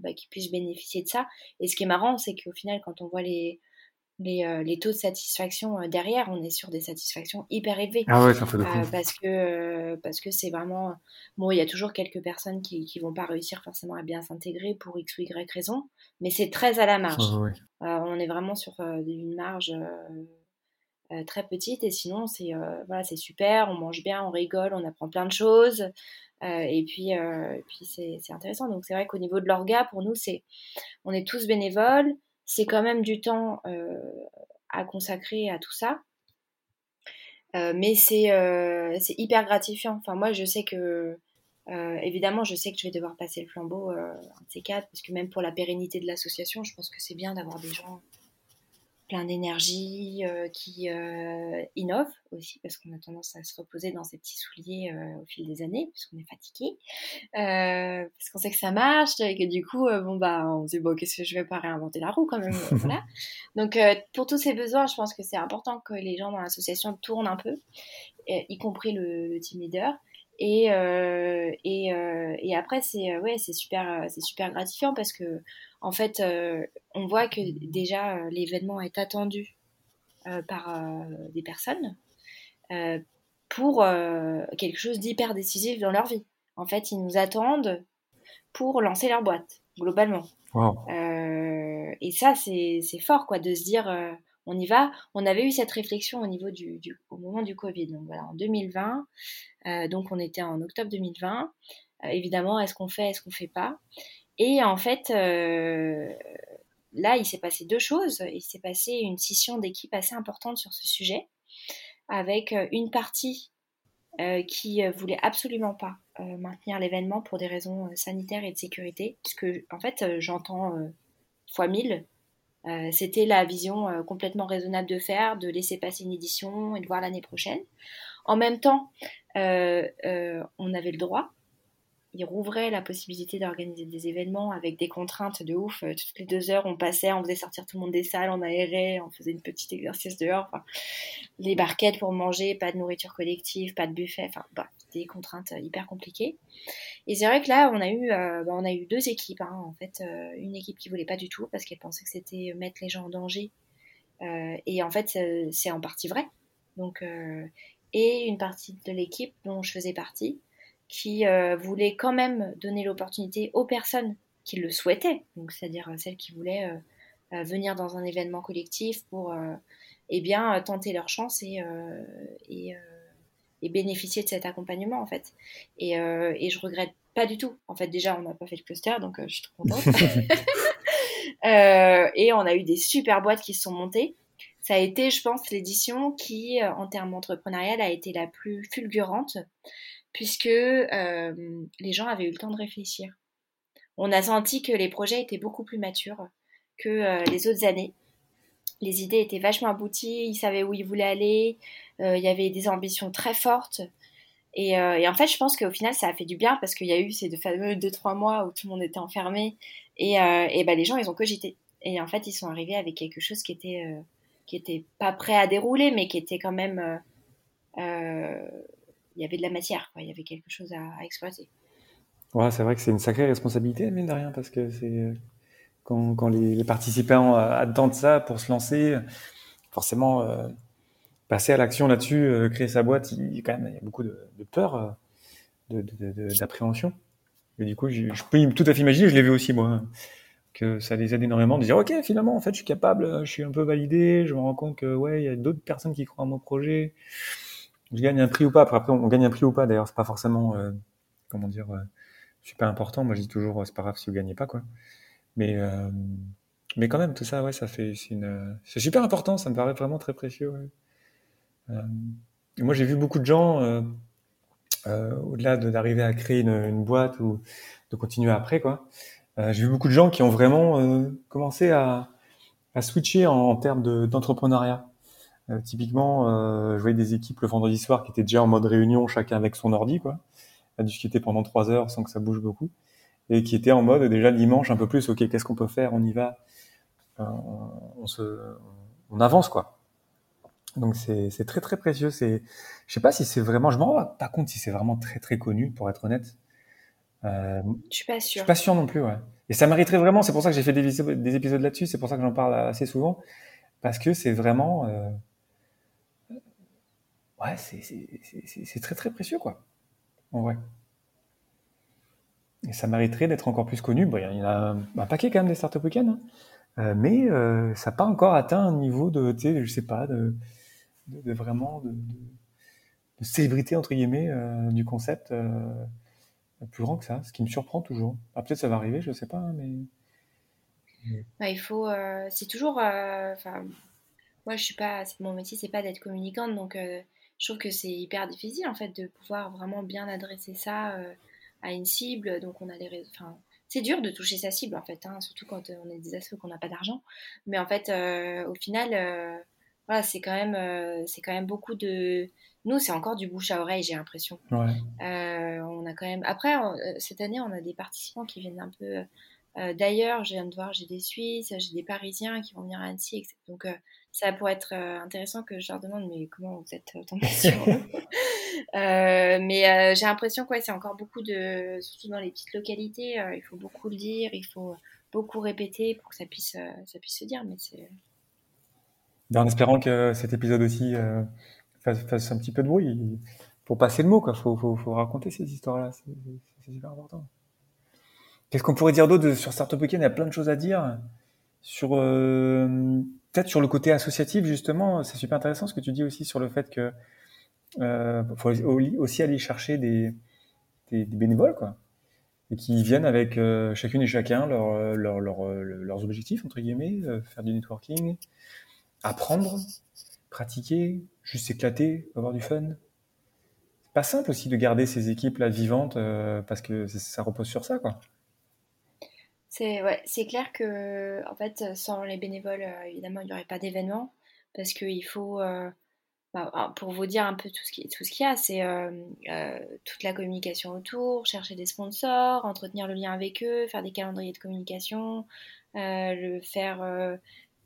bah, puissent bénéficier de ça. Et ce qui est marrant, c'est qu'au final, quand on voit les, les, les, taux de satisfaction derrière, on est sur des satisfactions hyper élevées. Ah ouais, ça fait parce que parce que c'est vraiment bon, il y a toujours quelques personnes qui qui vont pas réussir forcément à bien s'intégrer pour x ou y raison, mais c'est très à la marge. on est vraiment sur une marge euh, très petite et sinon c'est euh, voilà c'est super on mange bien on rigole on apprend plein de choses. Euh, et puis puis c'est intéressant. Donc c'est vrai qu'au niveau de l'orga pour nous c'est on est tous bénévoles c'est quand même du temps à consacrer à tout ça. Mais c'est c'est hyper gratifiant. Enfin moi je sais que évidemment, je sais que je vais devoir passer le flambeau un de ces quatre, parce que même pour la pérennité de l'association, je pense que c'est bien d'avoir des gens plein d'énergie, euh, qui euh, innove aussi, parce qu'on a tendance à se reposer dans ses petits souliers euh, au fil des années, puisqu'on est fatigué, parce qu'on sait que ça marche, et que du coup, bon, bah, on se dit, bon, qu'est-ce que je vais pas réinventer la roue quand même, voilà. Donc, pour tous ces besoins, je pense que c'est important que les gens dans l'association tournent un peu, y compris le, le team leader. Et, et, et, après, c'est ouais, c'est super, c'est super gratifiant parce que en fait, euh, on voit que déjà euh, l'événement est attendu euh, par des personnes pour quelque chose d'hyper décisif dans leur vie. En fait, ils nous attendent pour lancer leur boîte, globalement. et ça, c'est fort, quoi, de se dire, on y va. On avait eu cette réflexion au niveau du, moment du Covid. Donc voilà, en 2020. donc on était en octobre 2020. évidemment, est-ce qu'on fait, est-ce qu'on fait pas? Et en fait, euh, là, il s'est passé deux choses. Il s'est passé une scission d'équipe assez importante sur ce sujet, avec euh, une partie euh, qui voulait absolument pas maintenir l'événement pour des raisons sanitaires et de sécurité, puisque en fait, j'entends fois mille. C'était la vision complètement raisonnable de faire, de laisser passer une édition et de voir l'année prochaine. En même temps, on avait le droit, il rouvrait la possibilité d'organiser des événements avec des contraintes de ouf. Euh, toutes les deux heures, on passait, on faisait sortir tout le monde des salles, on aérait, on faisait une petite exercice dehors. Les barquettes pour manger, pas de nourriture collective, pas de buffet. Enfin, bah, des contraintes hyper compliquées. Et c'est vrai que là, on a eu, euh, bah, on a eu deux équipes. Hein, en fait, euh, une équipe qui voulait pas du tout parce qu'elle pensait que c'était mettre les gens en danger. et en fait, c'est en partie vrai. Donc, et une partie de l'équipe dont je faisais partie qui voulait quand même donner l'opportunité aux personnes qui le souhaitaient, donc c'est-à-dire celles qui voulaient venir dans un événement collectif pour eh bien tenter leur chance et, et, bénéficier de cet accompagnement en fait. Et, et je regrette pas du tout. En fait, déjà, on n'a pas fait le cluster, donc je suis trop contente. et on a eu des super boîtes qui se sont montées ça a été, je pense, l'édition qui, euh, en termes entrepreneurial, a été la plus fulgurante, puisque euh, les gens avaient eu le temps de réfléchir. On a senti que les projets étaient beaucoup plus matures que euh, les autres années. Les idées étaient vachement abouties, ils savaient où ils voulaient aller, il y avait des ambitions très fortes. Et, en fait, je pense qu'au final, ça a fait du bien parce qu'il y a eu ces deux fameux deux trois mois où tout le monde était enfermé et, et ben, les gens, ils ont cogité. Et en fait, ils sont arrivés avec quelque chose qui était qui était pas prêt à dérouler, mais qui était quand même. Euh, euh, il y avait de la matière, quoi. il y avait quelque chose à, exploiter. Ouais, c'est vrai que c'est une sacrée responsabilité, mine de rien, parce que c'est quand, les, participants attendent ça pour se lancer, forcément, euh, passer à l'action là-dessus, créer sa boîte, il, quand même, il y a beaucoup de, peur, d'appréhension. De, de, Et du coup, je, peux tout à fait imaginer, je l'ai vu aussi moi, que ça les aide énormément de dire ok finalement en fait je suis capable, je suis un peu validé, je me rends compte que ouais il y a d'autres personnes qui croient à mon projet, je gagne un prix ou pas. Après, on gagne un prix ou pas d'ailleurs c'est pas forcément euh, comment dire euh, super important. Moi je dis toujours c'est pas grave si vous gagnez pas quoi. Mais euh, mais quand même tout ça ouais ça fait c'est super important ça me paraît vraiment très précieux. Moi j'ai vu beaucoup de gens au-delà d'arriver à créer une, une boîte ou de continuer après quoi. Euh, j'ai vu beaucoup de gens qui ont vraiment euh, commencé à, à, switcher en, en termes d'entrepreneuriat. Euh, typiquement, je voyais des équipes le vendredi soir qui étaient déjà en mode réunion, chacun avec son ordi, quoi, à discuter pendant trois heures sans que ça bouge beaucoup, et qui étaient en mode déjà le dimanche un peu plus, ok, qu'est-ce qu'on peut faire, on y va, on, se, on avance, quoi. Donc c'est très très précieux. C'est, je sais pas si c'est vraiment, je m'en rends pas compte si c'est vraiment très très connu, pour être honnête. Euh, je suis pas sûr. Je suis pas sûr non plus, ouais. Et ça mériterait vraiment, c'est pour ça que j'ai fait des, des épisodes là-dessus, c'est pour ça que j'en parle assez souvent, parce que c'est vraiment, euh, ouais, c'est très très précieux, quoi, en vrai. Et ça mériterait d'être encore plus connu. Bon, il y en a un, paquet quand même des startup week hein. euh, mais euh, ça n'a pas encore atteint un niveau de, tu sais, je sais pas, de, de, vraiment de, célébrité entre guillemets euh, du concept. Euh, plus grand que ça, ce qui me surprend toujours. Ah, peut-être ça va arriver, je ne sais pas, hein, mais. Il faut. Euh, c'est toujours. Euh, moi, je suis pas. Mon métier, c'est pas d'être communicante, donc je trouve que c'est hyper difficile en fait de pouvoir vraiment bien adresser ça à une cible. Donc, on a les. Enfin, c'est dur de toucher sa cible en fait, hein, surtout quand on est des assos qu'on n'a pas d'argent. Mais en fait, au final, voilà, c'est quand même, c'est quand même beaucoup de nous, c'est encore du bouche à oreille, j'ai l'impression. Ouais. Euh, on a quand même. Après, euh, cette année, on a des participants qui viennent un peu euh, d'ailleurs. Je viens de voir, j'ai des Suisses, j'ai des Parisiens qui vont venir à Annecy. Etc. Donc, euh, ça pourrait être euh, intéressant que je leur demande, mais comment vous êtes tombés sur Mais j'ai l'impression que ouais, c'est encore beaucoup de, surtout dans les petites localités, il faut beaucoup le dire, il faut beaucoup répéter pour que ça puisse, ça puisse se dire. Mais c'est. Ben, en espérant que cet épisode aussi fasse, un petit peu de bruit pour passer le mot. Il faut, faut, faut, raconter ces histoires-là. C'est super important. Qu'est-ce qu'on pourrait dire d'autre sur Startup Weekend? Il y a plein de choses à dire. Sur euh, peut-être sur le côté associatif justement, c'est super intéressant ce que tu dis aussi sur le fait que euh, faut aussi aller chercher des, bénévoles quoi, et qui viennent avec euh, chacune et chacun leur, leur, leur, leurs objectifs entre guillemets, euh, faire du networking, apprendre, pratiquer, juste s'éclater, avoir du fun. C'est pas simple aussi de garder ces équipes là vivantes euh, parce que ça repose sur ça, quoi. C'est ouais, clair que en fait, sans les bénévoles, euh, évidemment, il n'y aurait pas d'événement parce qu'il faut. Euh, bah, pour vous dire un peu tout ce qui tout ce qu'il y a, c'est toute la communication autour, chercher des sponsors, entretenir le lien avec eux, faire des calendriers de communication, le faire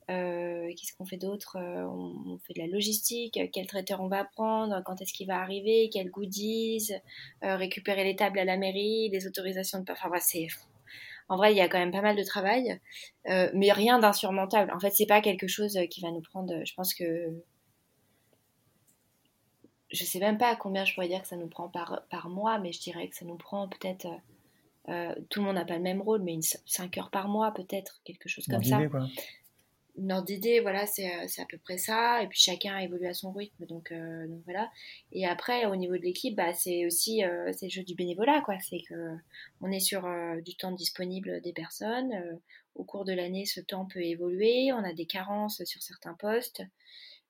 euh, qu'est-ce qu'on fait d'autre? Euh, on, fait de la logistique, quel traiteur on va prendre, quand est-ce qu'il va arriver, quels goodies, euh, récupérer les tables à la mairie, les autorisations de... Enfin, c'est... En vrai, il y a quand même pas mal de travail, mais rien d'insurmontable. En fait, c'est pas quelque chose qui va nous prendre... Je pense que je sais même pas combien je pourrais dire que ça nous prend par, par mois, mais je dirais que ça nous prend peut-être. tout le monde n'a pas le même rôle, mais 5 heures par mois, peut-être, quelque chose comme ça une ordre voilà, euh, c'est à peu près ça. Et puis chacun évolue à son rythme, donc, euh, donc voilà. Et après, au niveau de l'équipe, bah, c'est aussi euh, le jeu du bénévolat, quoi. C'est que on est sur du temps disponible des personnes. au cours de l'année, ce temps peut évoluer. On a des carences sur certains postes.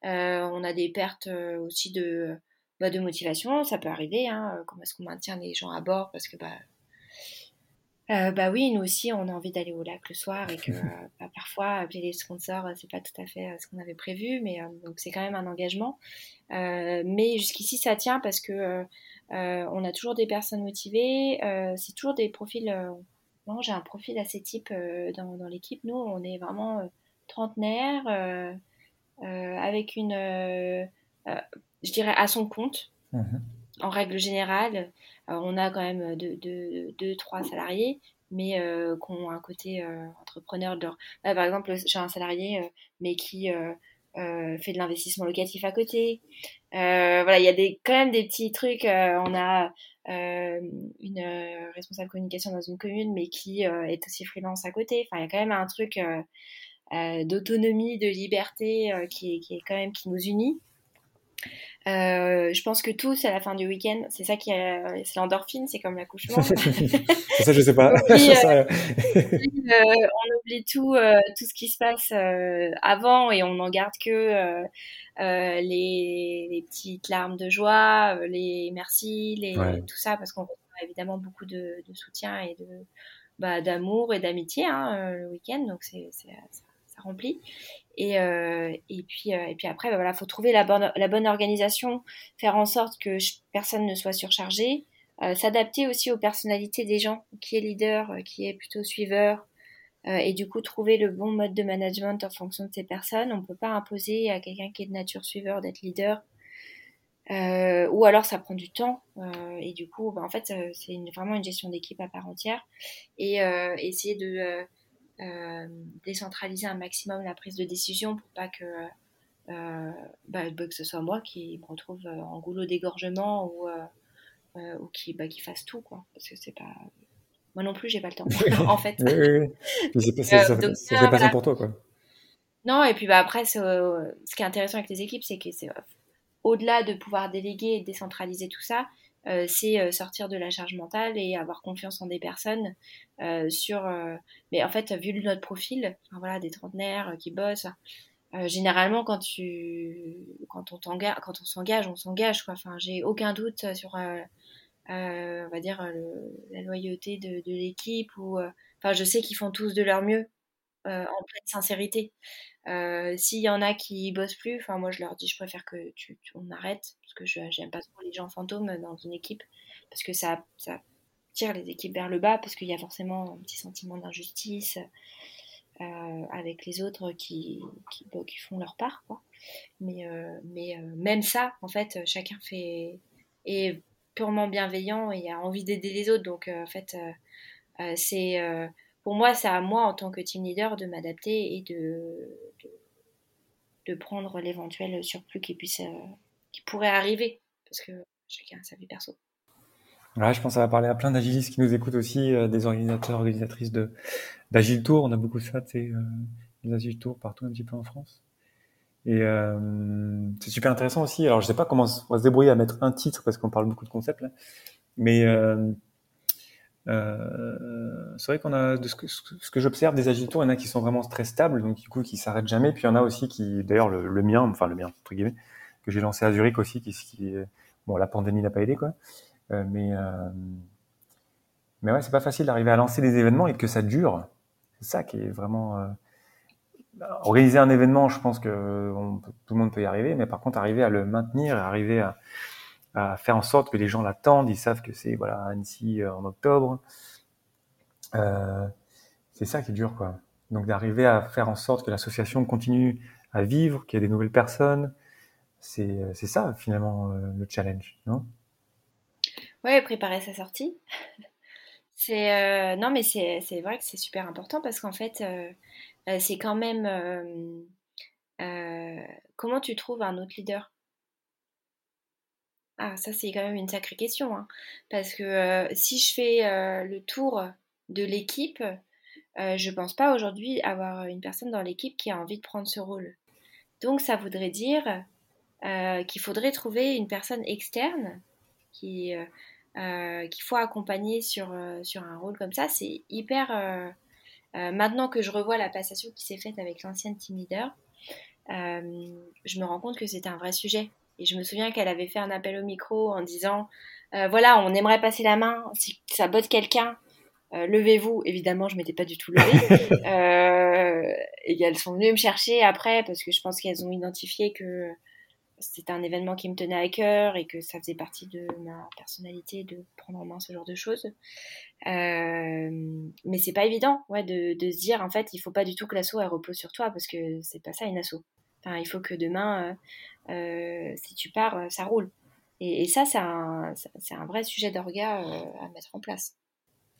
on a des pertes aussi de, bah, de motivation. Ça peut arriver. Hein. Comment est-ce qu'on maintient les gens à bord Parce que bah, euh, bah oui, nous aussi, on a envie d'aller au lac le soir et que bah, parfois, appeler les sponsors, euh, c'est pas tout à fait euh, ce qu'on avait prévu, mais donc c'est quand même un engagement. mais jusqu'ici, ça tient parce que on a toujours des personnes motivées, c'est toujours des profils. Bon, j'ai un profil assez type dans, dans l'équipe. Nous, on est vraiment trentenaire, avec une, je dirais, à son compte. Mmh en règle générale, euh, on a quand même deux, trois salariés, mais euh, qui ont un côté euh, entrepreneur. par exemple, j'ai un salarié, mais qui fait de l'investissement locatif à côté. voilà, il y a des, quand même des petits trucs. on a une responsable communication dans une commune, mais qui est aussi freelance à côté. Enfin, il y a quand même un truc d'autonomie, de liberté qui, qui, est quand même qui nous unit. Euh, je pense que tous à la fin du week-end, c'est ça qui est, c'est l'endorphine, c'est comme l'accouchement. ça, je sais pas. Euh, euh, on oublie tout, tout ce qui se passe avant et on n'en garde que les, les, petites larmes de joie, les merci, les, tout ça, parce qu'on a évidemment beaucoup de, de soutien et de bah, d'amour et d'amitié hein, le week-end, donc c'est, ça, ça remplit. Et, euh, et, puis, euh, et puis après, il bah, voilà, faut trouver la bonne, la bonne organisation, faire en sorte que personne ne soit surchargé, euh, s'adapter aussi aux personnalités des gens, qui est leader, qui est plutôt suiveur, et du coup trouver le bon mode de management en fonction de ces personnes. On ne peut pas imposer à quelqu'un qui est de nature suiveur d'être leader. ou alors ça prend du temps et du coup bah, en fait c'est vraiment une gestion d'équipe à part entière et essayer de euh, décentraliser un maximum la prise de décision pour pas que, euh, bah, bah, que ce soit moi qui me retrouve euh, en goulot d'égorgement ou, ou qui, bah, qui fasse tout, quoi. Parce que c'est pas. Moi non plus, j'ai pas le temps, en fait. Oui, oui, C'est pas, ça pour toi, quoi. Non, et puis bah, après, ce qui est intéressant avec les équipes, c'est que c'est au-delà de pouvoir déléguer et décentraliser tout ça, euh, c'est euh, sortir de la charge mentale et avoir confiance en des personnes euh, sur. mais en fait, vu notre profil, voilà, des trentenaires qui bossent. généralement, quand tu, quand on quand on s'engage, on s'engage quoi. Enfin, j'ai aucun doute sur, on va dire la loyauté de, de l'équipe ou, enfin, je sais qu'ils font tous de leur mieux en pleine sincérité. Euh, s'il y en a qui bossent plus, enfin moi je leur dis je préfère que tu, on arrête parce que je j'aime pas trop les gens fantômes dans une équipe parce que ça, ça tire les équipes vers le bas parce qu'il y a forcément un petit sentiment d'injustice euh, avec les autres qui, qui, qui, font leur part quoi. Mais euh, mais même ça en fait chacun fait est purement bienveillant et a envie d'aider les autres donc en fait c'est pour moi, c'est à moi, en tant que team leader, de m'adapter et de, de, prendre l'éventuel surplus qui, puisse, euh, qui pourrait arriver, parce que chacun a sa vie perso. Ouais, je pense que ça va parler à plein d'agilistes qui nous écoutent aussi, euh, des organisateurs, organisatrices d'Agile Tour. On a beaucoup ça, tu sais, euh, Agile Tour partout un petit peu en France. Et c'est super intéressant aussi. Alors, je sais pas comment on va se débrouiller à mettre un titre parce qu'on parle beaucoup de concepts mais euh, c'est vrai qu'on a, de ce que, ce que j'observe des agitons, il y en a qui sont vraiment très stables, donc du coup qui s'arrêtent jamais. Puis il y en a aussi qui, d'ailleurs le, mien, enfin le mien entre guillemets, que j'ai lancé à Zurich aussi, qui, qui bon la pandémie n'a pas aidé quoi, euh, mais euh, mais ouais c'est pas facile d'arriver à lancer des événements et que ça dure. C'est ça qui est vraiment euh, organiser un événement. Je pense que tout le monde peut y arriver, mais par contre arriver à le maintenir, arriver à à faire en sorte que les gens l'attendent, ils savent que c'est voilà Annecy euh, en octobre. Euh, c'est ça qui est dur, quoi. Donc d'arriver à faire en sorte que l'association continue à vivre, qu'il y ait des nouvelles personnes, c'est ça finalement euh, le challenge, non? Ouais, préparer sa sortie. c'est non, mais c'est vrai que c'est super important parce qu'en fait, c'est quand même comment tu trouves un autre leader? Ah, ça c'est quand même une sacrée question. Hein. Parce que euh, si je fais euh, le tour de l'équipe, euh, je pense pas aujourd'hui avoir une personne dans l'équipe qui a envie de prendre ce rôle. Donc ça voudrait dire qu'il faudrait trouver une personne externe qui qu'il faut accompagner sur, sur un rôle comme ça. C'est hyper... maintenant que je revois la passation qui s'est faite avec l'ancienne team leader, je me rends compte que c'était un vrai sujet. Et je me souviens qu'elle avait fait un appel au micro en disant euh, voilà, on aimerait passer la main, si ça botte quelqu'un, euh, levez-vous. Évidemment, je m'étais pas du tout levée. euh, et elles sont venues me chercher après parce que je pense qu'elles ont identifié que c'était un événement qui me tenait à cœur et que ça faisait partie de ma personnalité de prendre en main ce genre de choses. Euh, mais c'est pas évident, ouais, de, de, se dire en fait, il faut pas du tout que l'assaut repose sur toi parce que c'est pas ça une assaut. Enfin, il faut que demain, euh, euh, si tu pars, ça roule. Et, ça, c'est un, vrai sujet d'orga à mettre en place.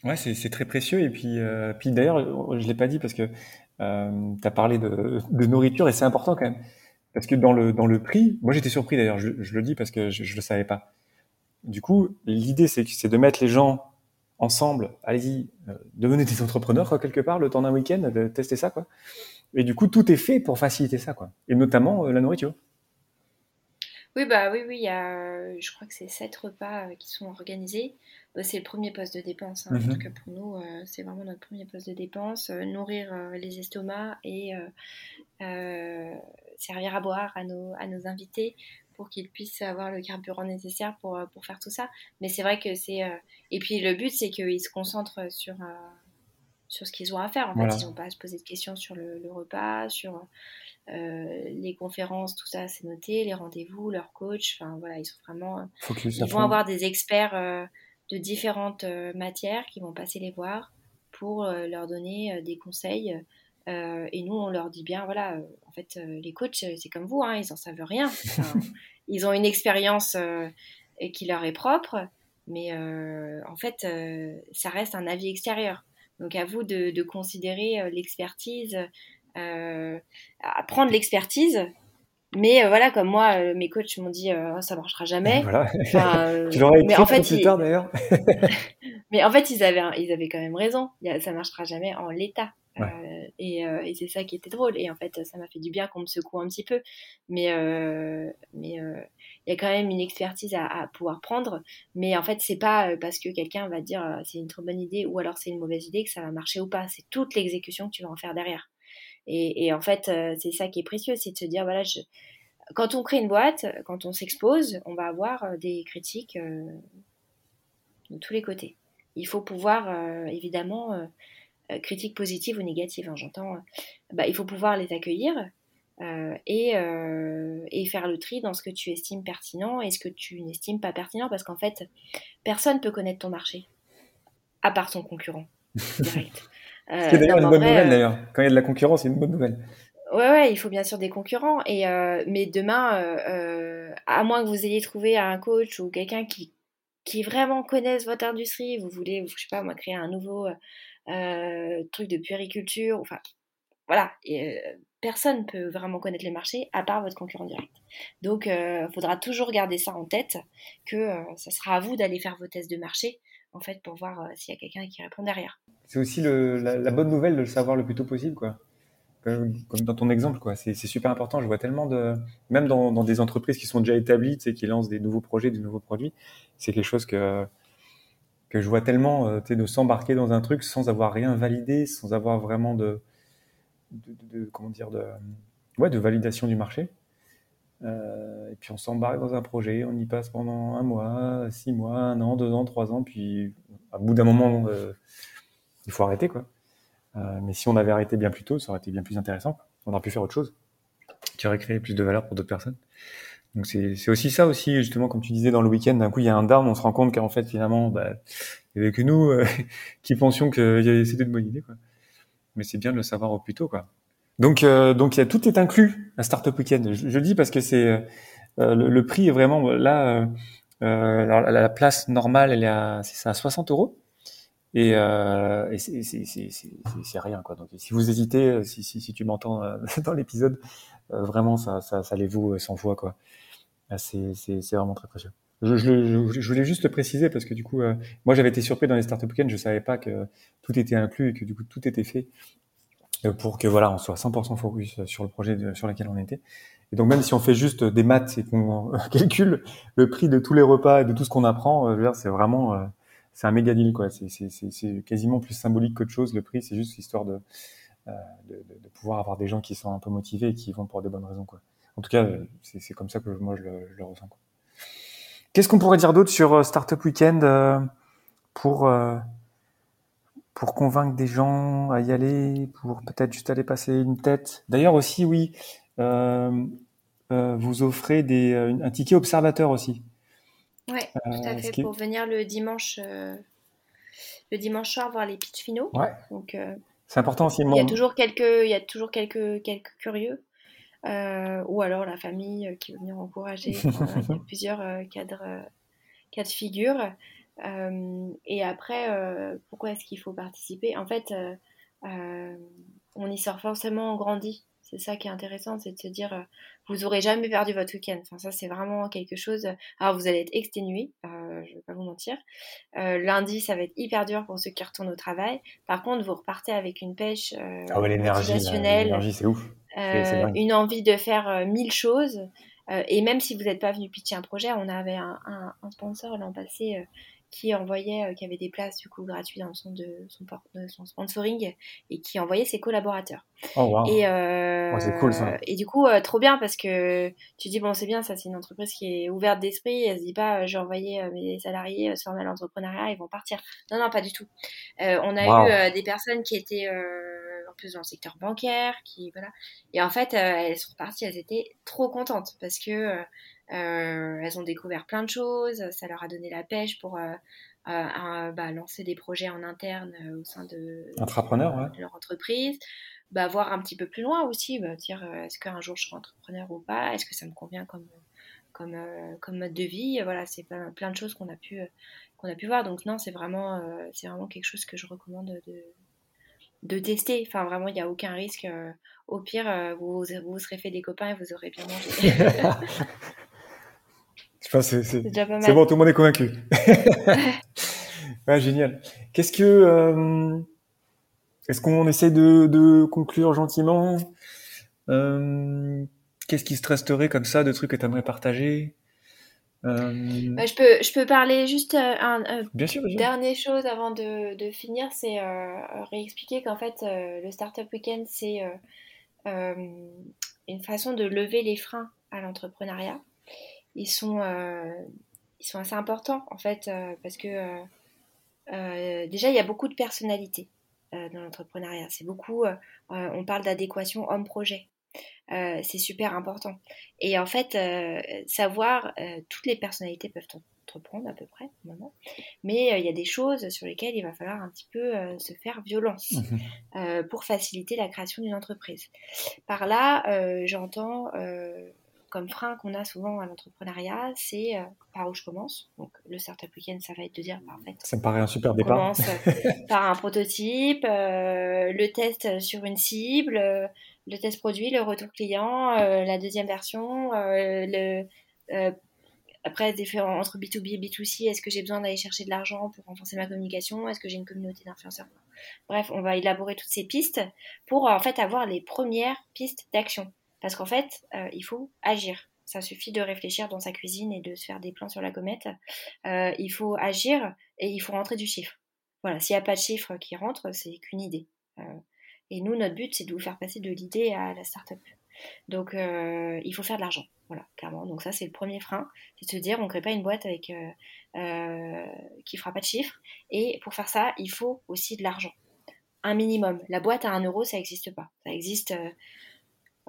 Ouais, c'est très précieux. Et puis, d'ailleurs, je l'ai pas dit parce que tu as parlé de, nourriture et c'est important quand même. Parce que dans le, dans le prix, moi j'étais surpris d'ailleurs, je, je, le dis parce que je ne le savais pas. Du coup, l'idée c'est de mettre les gens ensemble, allez-y, euh, devenez des entrepreneurs quoi, quelque part, le temps d'un week-end, de tester ça. quoi. Et du coup, tout est fait pour faciliter ça, quoi. et notamment euh, la nourriture. Oui, bah oui, oui, il y a, je crois que c'est sept repas euh, qui sont organisés. Bah, c'est le premier poste de dépense, hein. en mhm. tout cas pour nous, euh, c'est vraiment notre premier poste de dépense. Euh, nourrir les estomacs et servir à boire à nos, à nos invités pour qu'ils puissent avoir le carburant nécessaire pour, pour faire tout ça. Mais c'est vrai que c'est... Et puis le but, c'est qu'ils se concentrent sur sur ce qu'ils ont à faire. En fait, ils n'ont pas à se poser de questions sur le, le repas, sur euh, les conférences, tout ça, c'est noté, les rendez-vous, leur coach, enfin voilà, ils sont vraiment, ils vont avoir des experts euh, de différentes euh, matières qui vont passer les voir pour leur donner des conseils. et nous, on leur dit bien, voilà, en fait, les coachs, c'est comme vous, hein, ils en savent rien. ils ont une expérience qui leur est propre, mais en fait, ça reste un avis extérieur. Donc à vous de, de considérer l'expertise euh, à prendre l'expertise. Mais euh, voilà, comme moi, euh, mes coachs m'ont dit oh, ça marchera jamais. tu l'aurais écrit mais en fait, plus tard d'ailleurs. mais en fait, ils avaient, ils avaient quand même raison. Ça marchera jamais en l'état. Et, et c'est ça qui était drôle. Et en fait, ça m'a fait du bien qu'on me secoue un petit peu. Mais mais il y a quand même une expertise à, pouvoir prendre. Mais en fait, c'est pas parce que quelqu'un va dire c'est une trop bonne idée ou alors c'est une mauvaise idée que ça va marcher ou pas. C'est toute l'exécution que tu vas en faire derrière. Et, en fait, euh, c'est ça qui est précieux, c'est de se dire, voilà, quand on crée une boîte, quand on s'expose, on va avoir euh, des critiques euh, de tous les côtés. Il faut pouvoir, évidemment, critiques positives ou négatives, hein, j'entends, bah, il faut pouvoir les accueillir et, et, faire le tri dans ce que tu estimes pertinent et ce que tu n'estimes pas pertinent, parce qu'en fait, personne peut connaître ton marché, à part son concurrent direct. Euh, c'est d'ailleurs une bonne nouvelle, euh, d'ailleurs. Quand il y a de la concurrence, c'est une bonne nouvelle. Ouais, ouais, il faut bien sûr des concurrents. Et, euh, mais demain, euh, à moins que vous ayez trouvé un coach ou quelqu'un qui, qui vraiment connaisse votre industrie, vous voulez, je sais pas, moi, créer un nouveau truc de puériculture, enfin, voilà. Et, personne peut vraiment connaître les marchés à part votre concurrent direct. Donc, il faudra toujours garder ça en tête, que ça sera à vous d'aller faire vos tests de marché en fait, pour voir euh, s'il y a quelqu'un qui répond derrière. C'est aussi la, bonne nouvelle de le savoir le plus tôt possible, quoi. Comme, dans ton exemple, quoi. C'est super important. Je vois tellement de, même dans, des entreprises qui sont déjà établies, tu qui lancent des nouveaux projets, des nouveaux produits, c'est quelque chose que que je vois tellement, euh, de s'embarquer dans un truc sans avoir rien validé, sans avoir vraiment de, comment dire, ouais, de validation du marché. Euh, et puis on s'embarque dans un projet, on y passe pendant un mois, six mois, un an, deux ans, trois ans, puis à bout d'un moment, euh, il faut arrêter quoi. Euh, mais si on avait arrêté bien plus tôt, ça aurait été bien plus intéressant. On aurait pu faire autre chose, qui aurait créé plus de valeur pour d'autres personnes. Donc c'est aussi ça aussi, justement, comme tu disais dans le week-end, d'un coup il y a un down, on se rend compte qu'en fait finalement, bah, il n'y avait que nous qui pensions que c'était une bonne idée. Quoi. Mais c'est bien de le savoir au plus tôt. Quoi. Donc, euh, donc y a, tout est inclus à Startup Weekend. Je, je dis parce que c'est euh, le, prix est vraiment là. Euh, la, place normale, elle est à, c'est à 60 euros. Et, euh, et c'est rien quoi. Donc si vous hésitez, si, si, si tu m'entends dans l'épisode, vraiment ça, ça, ça les vaut sans fois quoi. C'est vraiment très précieux. Je, je, voulais juste préciser parce que du coup, moi j'avais été surpris dans les startup weekends, je savais pas que tout était inclus et que du coup tout était fait pour que voilà, on soit 100% focus sur le projet sur lequel on était. Et donc même si on fait juste des maths et qu'on calcule le prix de tous les repas et de tout ce qu'on apprend, c'est vraiment c'est un méga deal quoi. C'est quasiment plus symbolique qu'autre chose. Le prix, c'est juste histoire de, euh, de, de, pouvoir avoir des gens qui sont un peu motivés et qui vont pour de bonnes raisons quoi. En tout cas, c'est comme ça que moi je le, je le ressens. Qu'est-ce qu'on pourrait dire d'autre sur euh, Startup Weekend euh, pour pour convaincre des gens à y aller, pour peut-être juste aller passer une tête? D'ailleurs aussi, oui, euh, euh, vous offrez des, un ticket observateur aussi. Oui, tout à euh, fait, pour venir le dimanche, euh, le dimanche soir voir les pitchs finaux. Ouais. Donc, euh, c'est important aussi. Il y a toujours quelques, il y a toujours quelques, quelques curieux. ou alors la famille qui veut venir encourager. il y a plusieurs cadres, cas de figure. et après, pourquoi est-ce qu'il faut participer? En fait, on y sort forcément grandi. C'est ça qui est intéressant, c'est de se dire, euh, vous aurez jamais perdu votre week-end. Enfin, ça, c'est vraiment quelque chose. Alors, vous allez être exténué, euh, je vais pas vous mentir. Euh, lundi, ça va être hyper dur pour ceux qui retournent au travail. Par contre, vous repartez avec une pêche ah ouais, l'énergie, c'est ouf. Une envie de faire mille choses. et même si vous n'êtes pas venu pitcher un projet, on avait un, un, un sponsor l'an passé qui envoyait, euh, qui avait des places du coup gratuites dans le centre de son, de son sponsoring et qui envoyait ses collaborateurs. Oh, wow. Et euh, c'est cool ça. Et du coup, euh, trop bien parce que tu dis bon c'est bien, ça c'est une entreprise qui est ouverte d'esprit. Elle se dit pas j'ai envoyé mes salariés se former à l'entrepreneuriat, ils vont partir. Non non pas du tout. on a eu des personnes qui étaient en plus dans le secteur bancaire, qui voilà. Et en fait elles sont reparties, elles étaient trop contentes parce que euh, elles ont découvert plein de choses, ça leur a donné la pêche pour euh, euh, bah, lancer des projets en interne au sein de, leur entreprise. Bah, voir un petit peu plus loin aussi, bah, dire est-ce qu'un jour je serai entrepreneur ou pas, est-ce que ça me convient comme, comme, comme mode de vie? Voilà, c'est plein, plein de choses qu'on a pu qu'on a pu voir. Donc non, c'est vraiment, c'est vraiment quelque chose que je recommande de, de tester. Enfin, vraiment, il n'y a aucun risque. au pire, vous, vous serez fait des copains et vous aurez bien mangé. c'est bon, tout le monde est convaincu. ouais, génial. Qu'est-ce que, euh, est-ce qu'on essaie de, de, conclure gentiment euh, Qu'est-ce qui se resterait comme ça de trucs que tu aimerais partager euh... bah, je peux, je peux parler juste euh, un, bien sûr, dernière chose avant de, de finir, c'est euh, réexpliquer qu'en fait le Startup Weekend c'est une façon de lever les freins à l'entrepreneuriat ils sont, euh, ils sont assez importants en fait euh, parce que euh, déjà il y a beaucoup de personnalités dans l'entrepreneuriat. C'est beaucoup, on parle d'adéquation homme-projet. c'est super important. Et en fait, savoir, toutes les personnalités peuvent entreprendre à peu près, maintenant, mais il y a des choses sur lesquelles il va falloir un petit peu se faire violence mmh pour faciliter la création d'une entreprise. Par là, j'entends comme frein qu'on a souvent à l'entrepreneuriat, c'est euh, par où je commence. Donc le startup weekend, ça va être de dire, bah, en fait, ça me paraît un super départ. Commence par un prototype, euh, le test sur une cible, euh, le test produit, le retour client, la deuxième version, le après, entre B2B et B2C, est-ce que j'ai besoin d'aller chercher de l'argent pour renforcer ma communication? Est-ce que j'ai une communauté d'influenceurs? Bref, on va élaborer toutes ces pistes pour en fait avoir les premières pistes d'action. Parce qu'en fait, euh, il faut agir. Ça suffit de réfléchir dans sa cuisine et de se faire des plans sur la comète. Euh, il faut agir et il faut rentrer du chiffre. Voilà, s'il n'y a pas de chiffre qui rentre, c'est qu'une idée. Euh, et nous, notre but, c'est de vous faire passer de l'idée à la start-up. Donc, il faut faire de l'argent. Voilà, clairement. Donc ça, c'est le premier frein. C'est de se dire, on ne crée pas une boîte avec qui fera pas de chiffre. Et pour faire ça, il faut aussi de l'argent. Un minimum. La boîte à un euro, ça n'existe pas. Ça existe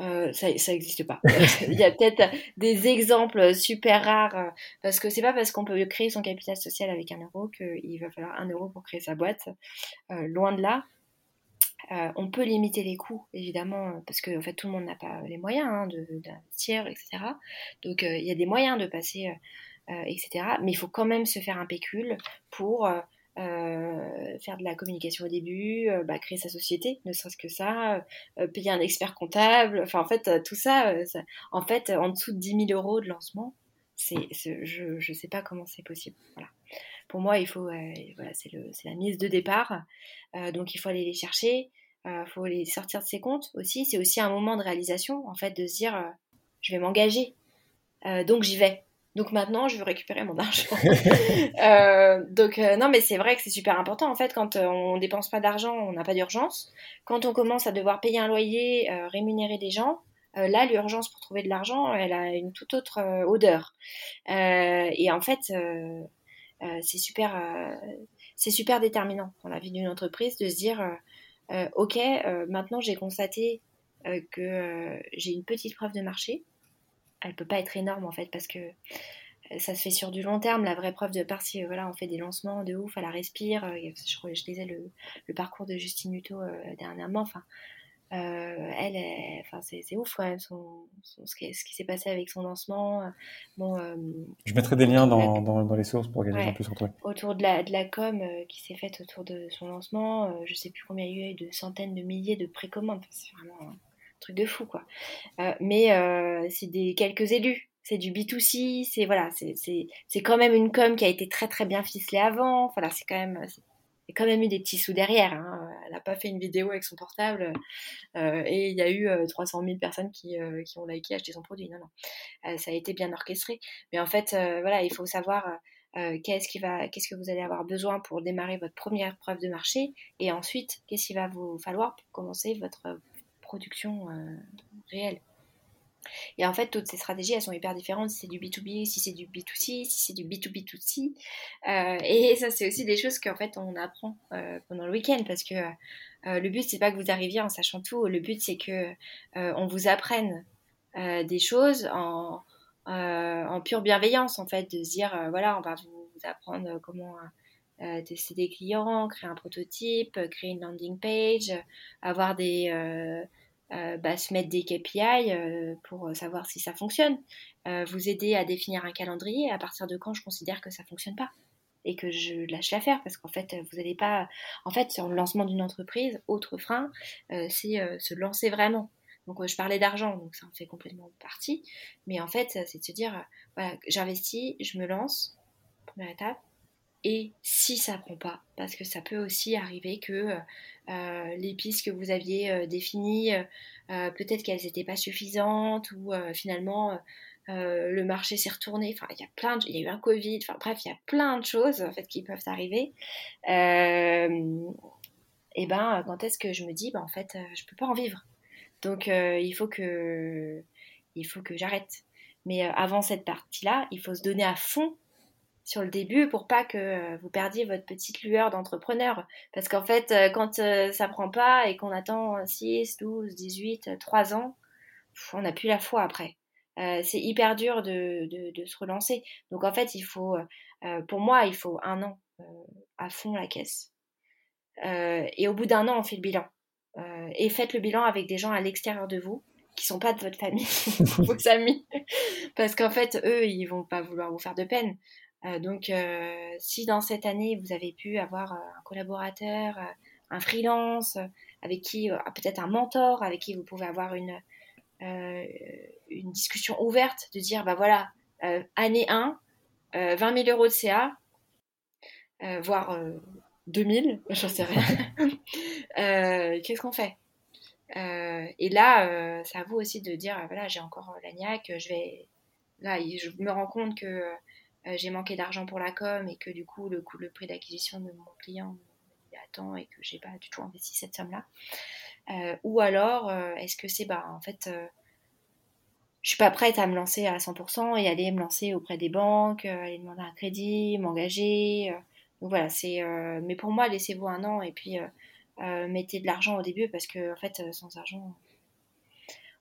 euh, ça n'existe pas. Il y a peut-être des exemples super rares euh, parce que c'est pas parce qu'on peut créer son capital social avec un euro qu'il va falloir un euro pour créer sa boîte. Euh, loin de là. on peut limiter les coûts évidemment parce que en fait tout le monde n'a pas les moyens hein, d'investir etc. Donc il y a des moyens de passer etc. Mais il faut quand même se faire un pécule pour euh, faire de la communication au début, euh, bah, créer sa société, ne serait-ce que ça, euh, payer un expert comptable, enfin en fait tout ça, en fait en dessous de 10 000 euros de lancement, c'est, je ne sais pas comment c'est possible. Pour moi, il faut, voilà, c'est, la mise de départ. donc, il faut aller les chercher. Il faut les sortir de ses comptes aussi. C'est aussi un moment de réalisation, en fait, de se dire, je vais m'engager. donc, j'y vais. Donc maintenant, je veux récupérer mon argent. euh, donc euh, non, mais c'est vrai que c'est super important. En fait, quand euh, on dépense pas d'argent, on n'a pas d'urgence. Quand on commence à devoir payer un loyer, euh, rémunérer des gens, là, l'urgence pour trouver de l'argent, elle a une toute autre odeur. et en fait, c'est super, c'est super déterminant dans la vie d'une entreprise de se dire, ok, maintenant j'ai constaté que j'ai une petite preuve de marché elle peut pas être énorme en fait parce que euh, ça se fait sur du long terme. La vraie preuve de part, si voilà, on fait des lancements de ouf, à la respire. Euh, je, je lisais le, le, parcours de Justine Hutto euh, dernièrement. Enfin, elle, enfin, c'est ouf quand même son, ce qui, s'est passé avec son lancement. Bon, je mettrai des liens dans, dans, dans, les sources pour gagner un peu sur toi. Autour de la, de la com qui s'est faite autour de son lancement, je sais plus combien il y a eu de centaines de milliers de précommandes. c'est vraiment truc de fou quoi. Euh, mais euh, c'est des quelques élus, c'est du B2C, c'est voilà, c'est quand même une com qui a été très très bien ficelée avant. Voilà, c'est quand même eu des petits sous derrière. Hein. Elle n'a pas fait une vidéo avec son portable euh, et il y a eu 300 000 personnes qui, qui ont liké, acheté son produit. Non, non. ça a été bien orchestré. Mais en fait, voilà, il faut savoir qu'est-ce, qu'est-ce que vous allez avoir besoin pour démarrer votre première preuve de marché et ensuite, qu'est-ce qu'il va vous falloir pour commencer votre production euh, réelle. Et en fait, toutes ces stratégies, elles sont hyper différentes. Si c'est du B2B, si c'est du B2C, si c'est du B2B2C. Euh, et ça, c'est aussi des choses qu'en fait, on apprend euh, pendant le week-end parce que le but, c'est pas que vous arriviez en sachant tout. Le but, c'est que on vous apprenne des choses en, en, pure bienveillance, en fait, de se dire, voilà, on va vous, apprendre comment tester des clients, créer un prototype, créer une landing page, avoir des euh, bah, se mettre des KPI euh, pour savoir si ça fonctionne, euh, vous aider à définir un calendrier à partir de quand je considère que ça fonctionne pas et que je lâche l'affaire. Parce qu'en fait vous n'allez pas en fait sur le lancement d'une entreprise autre frein c'est se lancer vraiment. Donc je parlais d'argent donc ça en fait complètement partie. Mais en fait c'est de se dire voilà j'investis je me lance première étape et si ça prend pas, parce que ça peut aussi arriver que euh, les pistes que vous aviez euh, définies, euh, peut-être qu'elles n'étaient pas suffisantes ou finalement le marché s'est retourné. Enfin, il y a plein, de, il y a eu un Covid. Enfin bref, il y a plein de choses en fait qui peuvent arriver. et ben, quand est-ce que je me dis, ben, en fait, je peux pas en vivre. Donc il faut que, il faut que j'arrête. Mais avant cette partie-là, il faut se donner à fond sur le début pour pas que euh, vous perdiez votre petite lueur d'entrepreneur. Parce qu'en fait, euh, quand euh, ça prend pas et qu'on attend 6, 12, 18, 3 ans, on n'a plus la foi après. c'est hyper dur de, se relancer. Donc en fait, il faut, pour moi, il faut un an à fond la caisse. et au bout d'un an, on fait le bilan. et faites le bilan avec des gens à l'extérieur de vous qui sont pas de votre famille, vos amis, parce qu'en fait, eux, ils vont pas vouloir vous faire de peine. Euh, donc, euh, si dans cette année, vous avez pu avoir euh, un collaborateur, un freelance, avec qui, peut-être un mentor, avec qui vous pouvez avoir une, discussion ouverte, de dire, bah voilà, année 1, 20 000 euros de CA, voire 2000, j'en sais rien. Qu'est-ce qu'on fait? Et là, c'est à vous aussi de dire, voilà, j'ai encore l'agnac, je vais... Là, je me rends compte que euh, j'ai manqué d'argent pour la com et que du coup le, le prix d'acquisition de mon client attend et que j'ai pas du tout investi cette somme-là. Euh, ou alors, euh, est-ce que c'est, bah, en fait, je suis pas prête à me lancer à 100% et aller me lancer auprès des banques, aller demander un crédit, m'engager. donc voilà, c'est. mais pour moi, laissez-vous un an et puis mettez de l'argent au début parce que en fait, sans argent,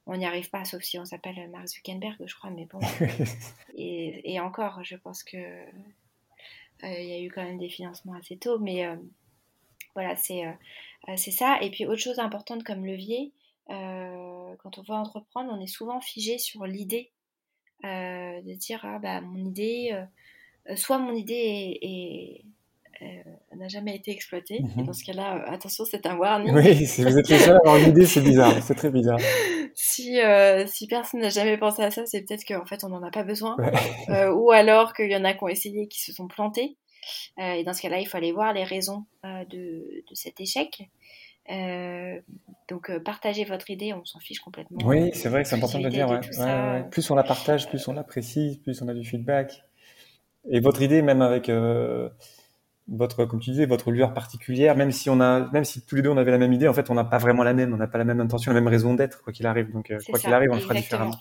on n'y arrive pas, sauf si on s'appelle Mark Zuckerberg, je crois, mais bon. et, encore, je pense que euh, il y a eu quand même des financements assez tôt, mais euh, voilà, c'est euh, c'est ça. Et puis autre chose importante comme levier, quand on veut entreprendre, on est souvent figé sur l'idée de dire ah bah mon idée, soit mon idée est n'a jamais été exploité. dans ce cas-là, euh, attention, c'est un warning. Oui, si vous êtes le seul à avoir une idée, c'est bizarre, c'est très bizarre. si, si personne n'a jamais pensé à ça, c'est peut-être qu'en fait on n'en a pas besoin, ou alors qu'il y en a qui ont essayé et qui se sont plantés. et dans ce cas-là, il faut aller voir les raisons de, de, cet échec. donc partagez votre idée, on s'en fiche complètement. Oui, c'est vrai que c'est important de dire. Ouais. Plus on la partage, plus on l'apprécie, plus on a du feedback. Et votre idée, même avec votre, comme tu disais, votre lueur particulière, même si on a, même si tous les deux on avait la même idée, en fait, on n'a pas vraiment la même, on n'a pas la même intention, la même raison d'être, quoi qu'il arrive. Donc, euh, quoi qu'il arrive, on le fera différemment.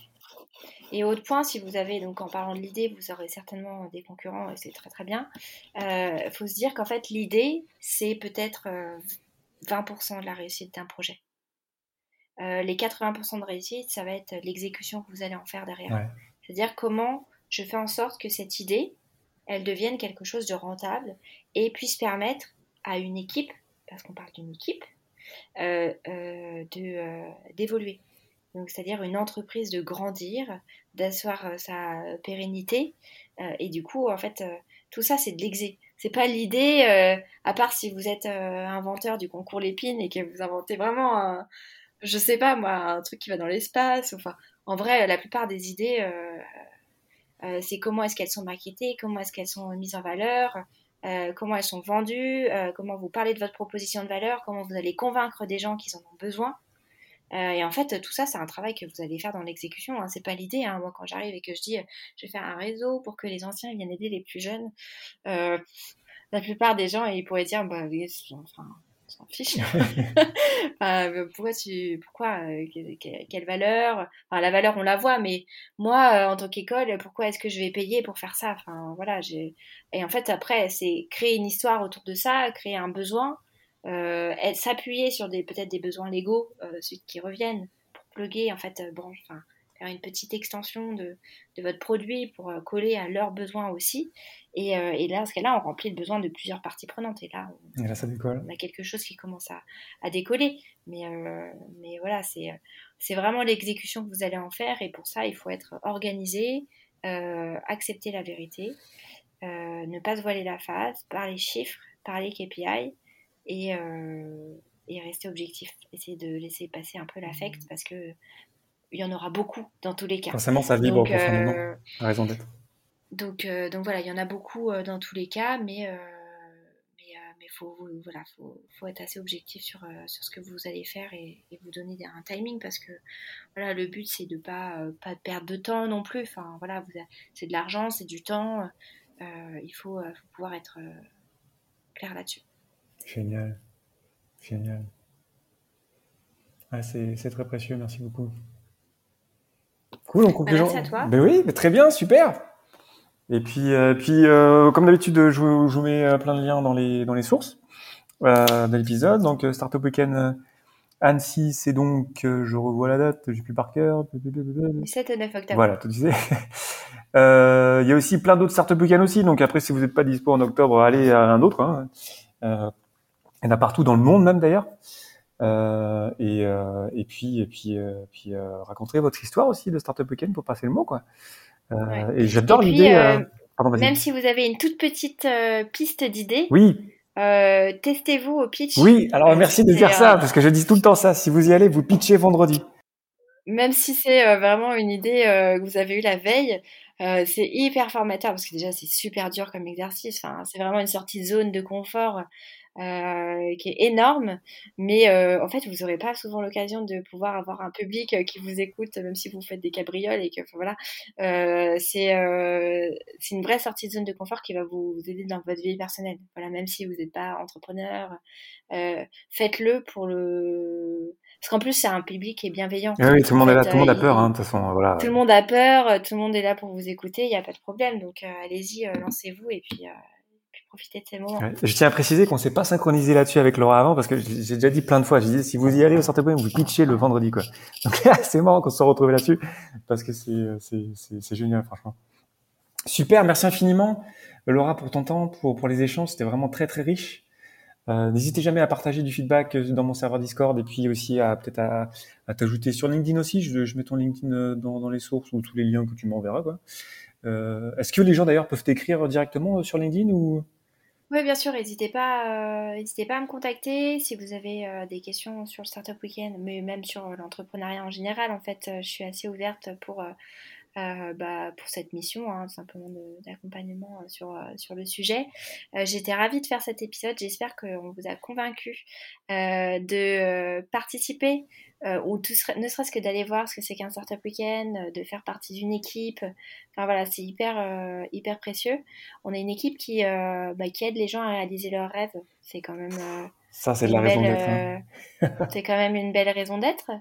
Et autre point, si vous avez, donc en parlant de l'idée, vous aurez certainement des concurrents et c'est très très bien. Il euh, faut se dire qu'en fait, l'idée, c'est peut-être 20% euh, de la réussite d'un projet. les 80% de réussite, ça va être l'exécution que vous allez en faire derrière. C'est-à-dire comment je fais en sorte que cette idée, elle devienne quelque chose de rentable et puisse permettre à une équipe, parce qu'on parle d'une équipe, euh, euh, euh, d'évoluer. Donc, c'est-à-dire une entreprise de grandir, d'asseoir sa pérennité. et du coup, en fait, tout ça, c'est de l'exé. C'est pas l'idée, à part si vous êtes inventeur du concours Lépine et que vous inventez vraiment un, je sais pas moi, un truc qui va dans l'espace. Enfin, en vrai, la plupart des idées, c'est comment est-ce qu'elles sont marketées, comment est-ce qu'elles sont mises en valeur, euh, comment elles sont vendues, euh, comment vous parlez de votre proposition de valeur, comment vous allez convaincre des gens qui en ont besoin. et en fait, tout ça, c'est un travail que vous allez faire dans l'exécution. Hein. C'est pas l'idée. Hein. Moi, quand j'arrive et que je dis, je vais faire un réseau pour que les anciens viennent aider les plus jeunes, la plupart des gens, ils pourraient dire, bah, enfin, s'en fiche. Euh, pourquoi tu, pourquoi, euh, quelle valeur? La valeur, on la voit, mais moi, euh, en tant qu'école, pourquoi est-ce que je vais payer pour faire ça? Enfin, voilà. J'ai... Et en fait, après, c'est créer une histoire autour de ça, créer un besoin, s'appuyer sur des peut-être des besoins légaux, ceux qui reviennent, pour plugger, en fait, bon, enfin, faire une petite extension de, de votre produit pour coller à leurs besoins aussi. Et, euh, et, là, dans ce cas-là, on remplit le besoin de plusieurs parties prenantes. Et là, on, a quelque chose qui commence à, à décoller. Mais, euh, mais voilà, c'est, vraiment l'exécution que vous allez en faire. Et pour ça, il faut être organisé, euh, accepter la vérité, ne pas se voiler la face, parler chiffres, parler KPI et, et rester objectif. Essayer de laisser passer un peu l'affect parce que il y en aura beaucoup dans tous les cas. Forcément, ça vibre Donc, profondément. raison d'être. Donc, euh, donc voilà, il y en a beaucoup euh, dans tous les cas, mais euh, mais faut voilà faut, faut, être assez objectif sur, sur ce que vous allez faire et, vous donner un timing parce que voilà le but c'est de pas pas perdre de temps non plus enfin voilà c'est de l'argent c'est du temps il faut, pouvoir être clair là-dessus génial génial ah, c'est très précieux merci beaucoup cool on conclut bah, merci à toi ben oui très bien super et puis, euh, puis euh, comme d'habitude, je, vous mets euh, plein de liens dans les, dans les sources euh, de l'épisode. Donc, Startup Weekend Annecy, c'est donc, je revois la date, j'ai plus par cœur. 7 et 9 octobre. Voilà, tout disait. Il y a aussi plein d'autres Startup Weekend aussi. Donc après, si vous n'êtes pas dispo en octobre, allez à un autre. Hein. Euh, il y en a partout dans le monde même d'ailleurs. Euh, et, et puis, et puis, puis raconter votre histoire aussi de Startup Weekend pour passer le mot, quoi. Euh, et j'adore l'idée. Euh, euh, même si vous avez une toute petite piste d'idée. Oui. testez-vous au pitch. Oui, alors merci de dire ça, parce que je dis tout le temps ça. Si vous y allez, vous pitchez vendredi. Même si c'est vraiment une idée que vous avez eue la veille, c'est hyper formateur, parce que déjà c'est super dur comme exercice. Enfin, c'est vraiment une sortie de zone de confort euh, qui est énorme, mais euh, en fait, vous n'aurez pas souvent l'occasion de pouvoir avoir un public euh, qui vous écoute, même si vous faites des cabrioles et que voilà, c'est c'est une vraie sortie de zone de confort qui va vous aider dans votre vie personnelle. Voilà, même si vous n'êtes pas entrepreneur, faites-le pour le parce qu'en plus, c'est un public qui est bienveillant. oui, tout le monde est là, tout le monde a peur, hein, de toute façon, voilà. Tout le monde a peur, tout le monde est là pour vous écouter, il n'y a pas de problème. Donc, allez-y, lancez-vous et puis, je tiens à préciser qu'on s'est pas synchronisé là-dessus avec Laura avant parce que j'ai déjà dit plein de fois. J'ai dit si vous y allez au Sortez vous pitchez le vendredi quoi. Donc c'est marrant qu'on se retrouve là-dessus parce que c'est génial franchement. Super, merci infiniment Laura pour ton temps, pour les échanges, c'était vraiment très très riche. Euh, N'hésitez jamais à partager du feedback dans mon serveur Discord et puis aussi à peut-être à, t'ajouter sur LinkedIn aussi. Je, mets ton LinkedIn euh, dans, les sources ou tous les liens que tu m'enverras. Euh, Est-ce que les gens d'ailleurs peuvent t'écrire directement sur LinkedIn ou? Oui, bien sûr, n'hésitez pas, n'hésitez pas à me contacter si vous avez des questions sur le Startup Weekend, mais même sur l'entrepreneuriat en général. En fait, je suis assez ouverte pour euh, bah, pour cette mission, hein, simplement d'accompagnement euh, sur, euh, sur le sujet. J'étais ravie de faire cet épisode. J'espère qu'on vous a convaincu de participer ou tout, ne serait-ce que d'aller voir ce que c'est qu'un startup week-end, de faire partie d'une équipe. Enfin voilà, c'est hyper, hyper précieux. On est une équipe qui, bah, qui aide les gens à réaliser leurs rêves. C'est quand même ça, c'est de la raison d'être. Hein. Euh, c'est quand même une belle raison d'être.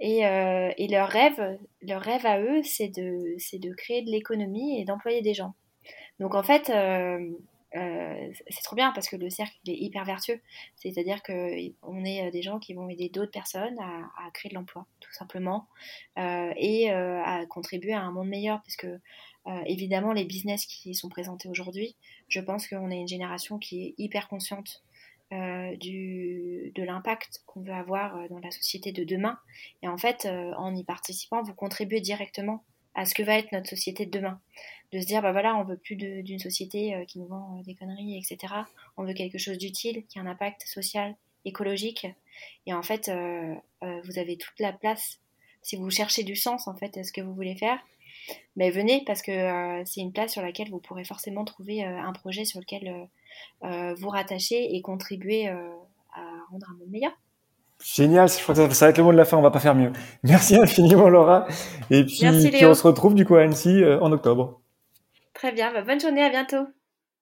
Et, euh, et, leur rêve, leur rêve à eux, c'est de, c'est de créer de l'économie et d'employer des gens. Donc en fait, euh, c'est trop bien parce que le cercle est hyper vertueux. C'est-à-dire qu'on est des gens qui vont aider d'autres personnes à, à, créer de l'emploi, tout simplement, et à contribuer à un monde meilleur. Parce que évidemment, les business qui sont présentés aujourd'hui, je pense qu'on est une génération qui est hyper consciente euh, de l'impact qu'on veut avoir euh, dans la société de demain. Et en fait, euh, en y participant, vous contribuez directement à ce que va être notre société de demain. De se dire, bah voilà, on veut plus d'une société qui nous vend des conneries, etc. On veut quelque chose d'utile, qui a un impact social, écologique. Et en fait, vous avez toute la place. Si vous cherchez du sens, en fait, à ce que vous voulez faire, mais venez parce que c'est une place sur laquelle vous pourrez forcément trouver un projet sur lequel vous rattacher et contribuer euh, à rendre un monde meilleur. Génial, je crois que ça, va être le mot de la fin, on va pas faire mieux. Merci infiniment Laura. Et puis, on se retrouve du coup à Annecy euh, en octobre. Très bien, bah, bonne journée, à bientôt.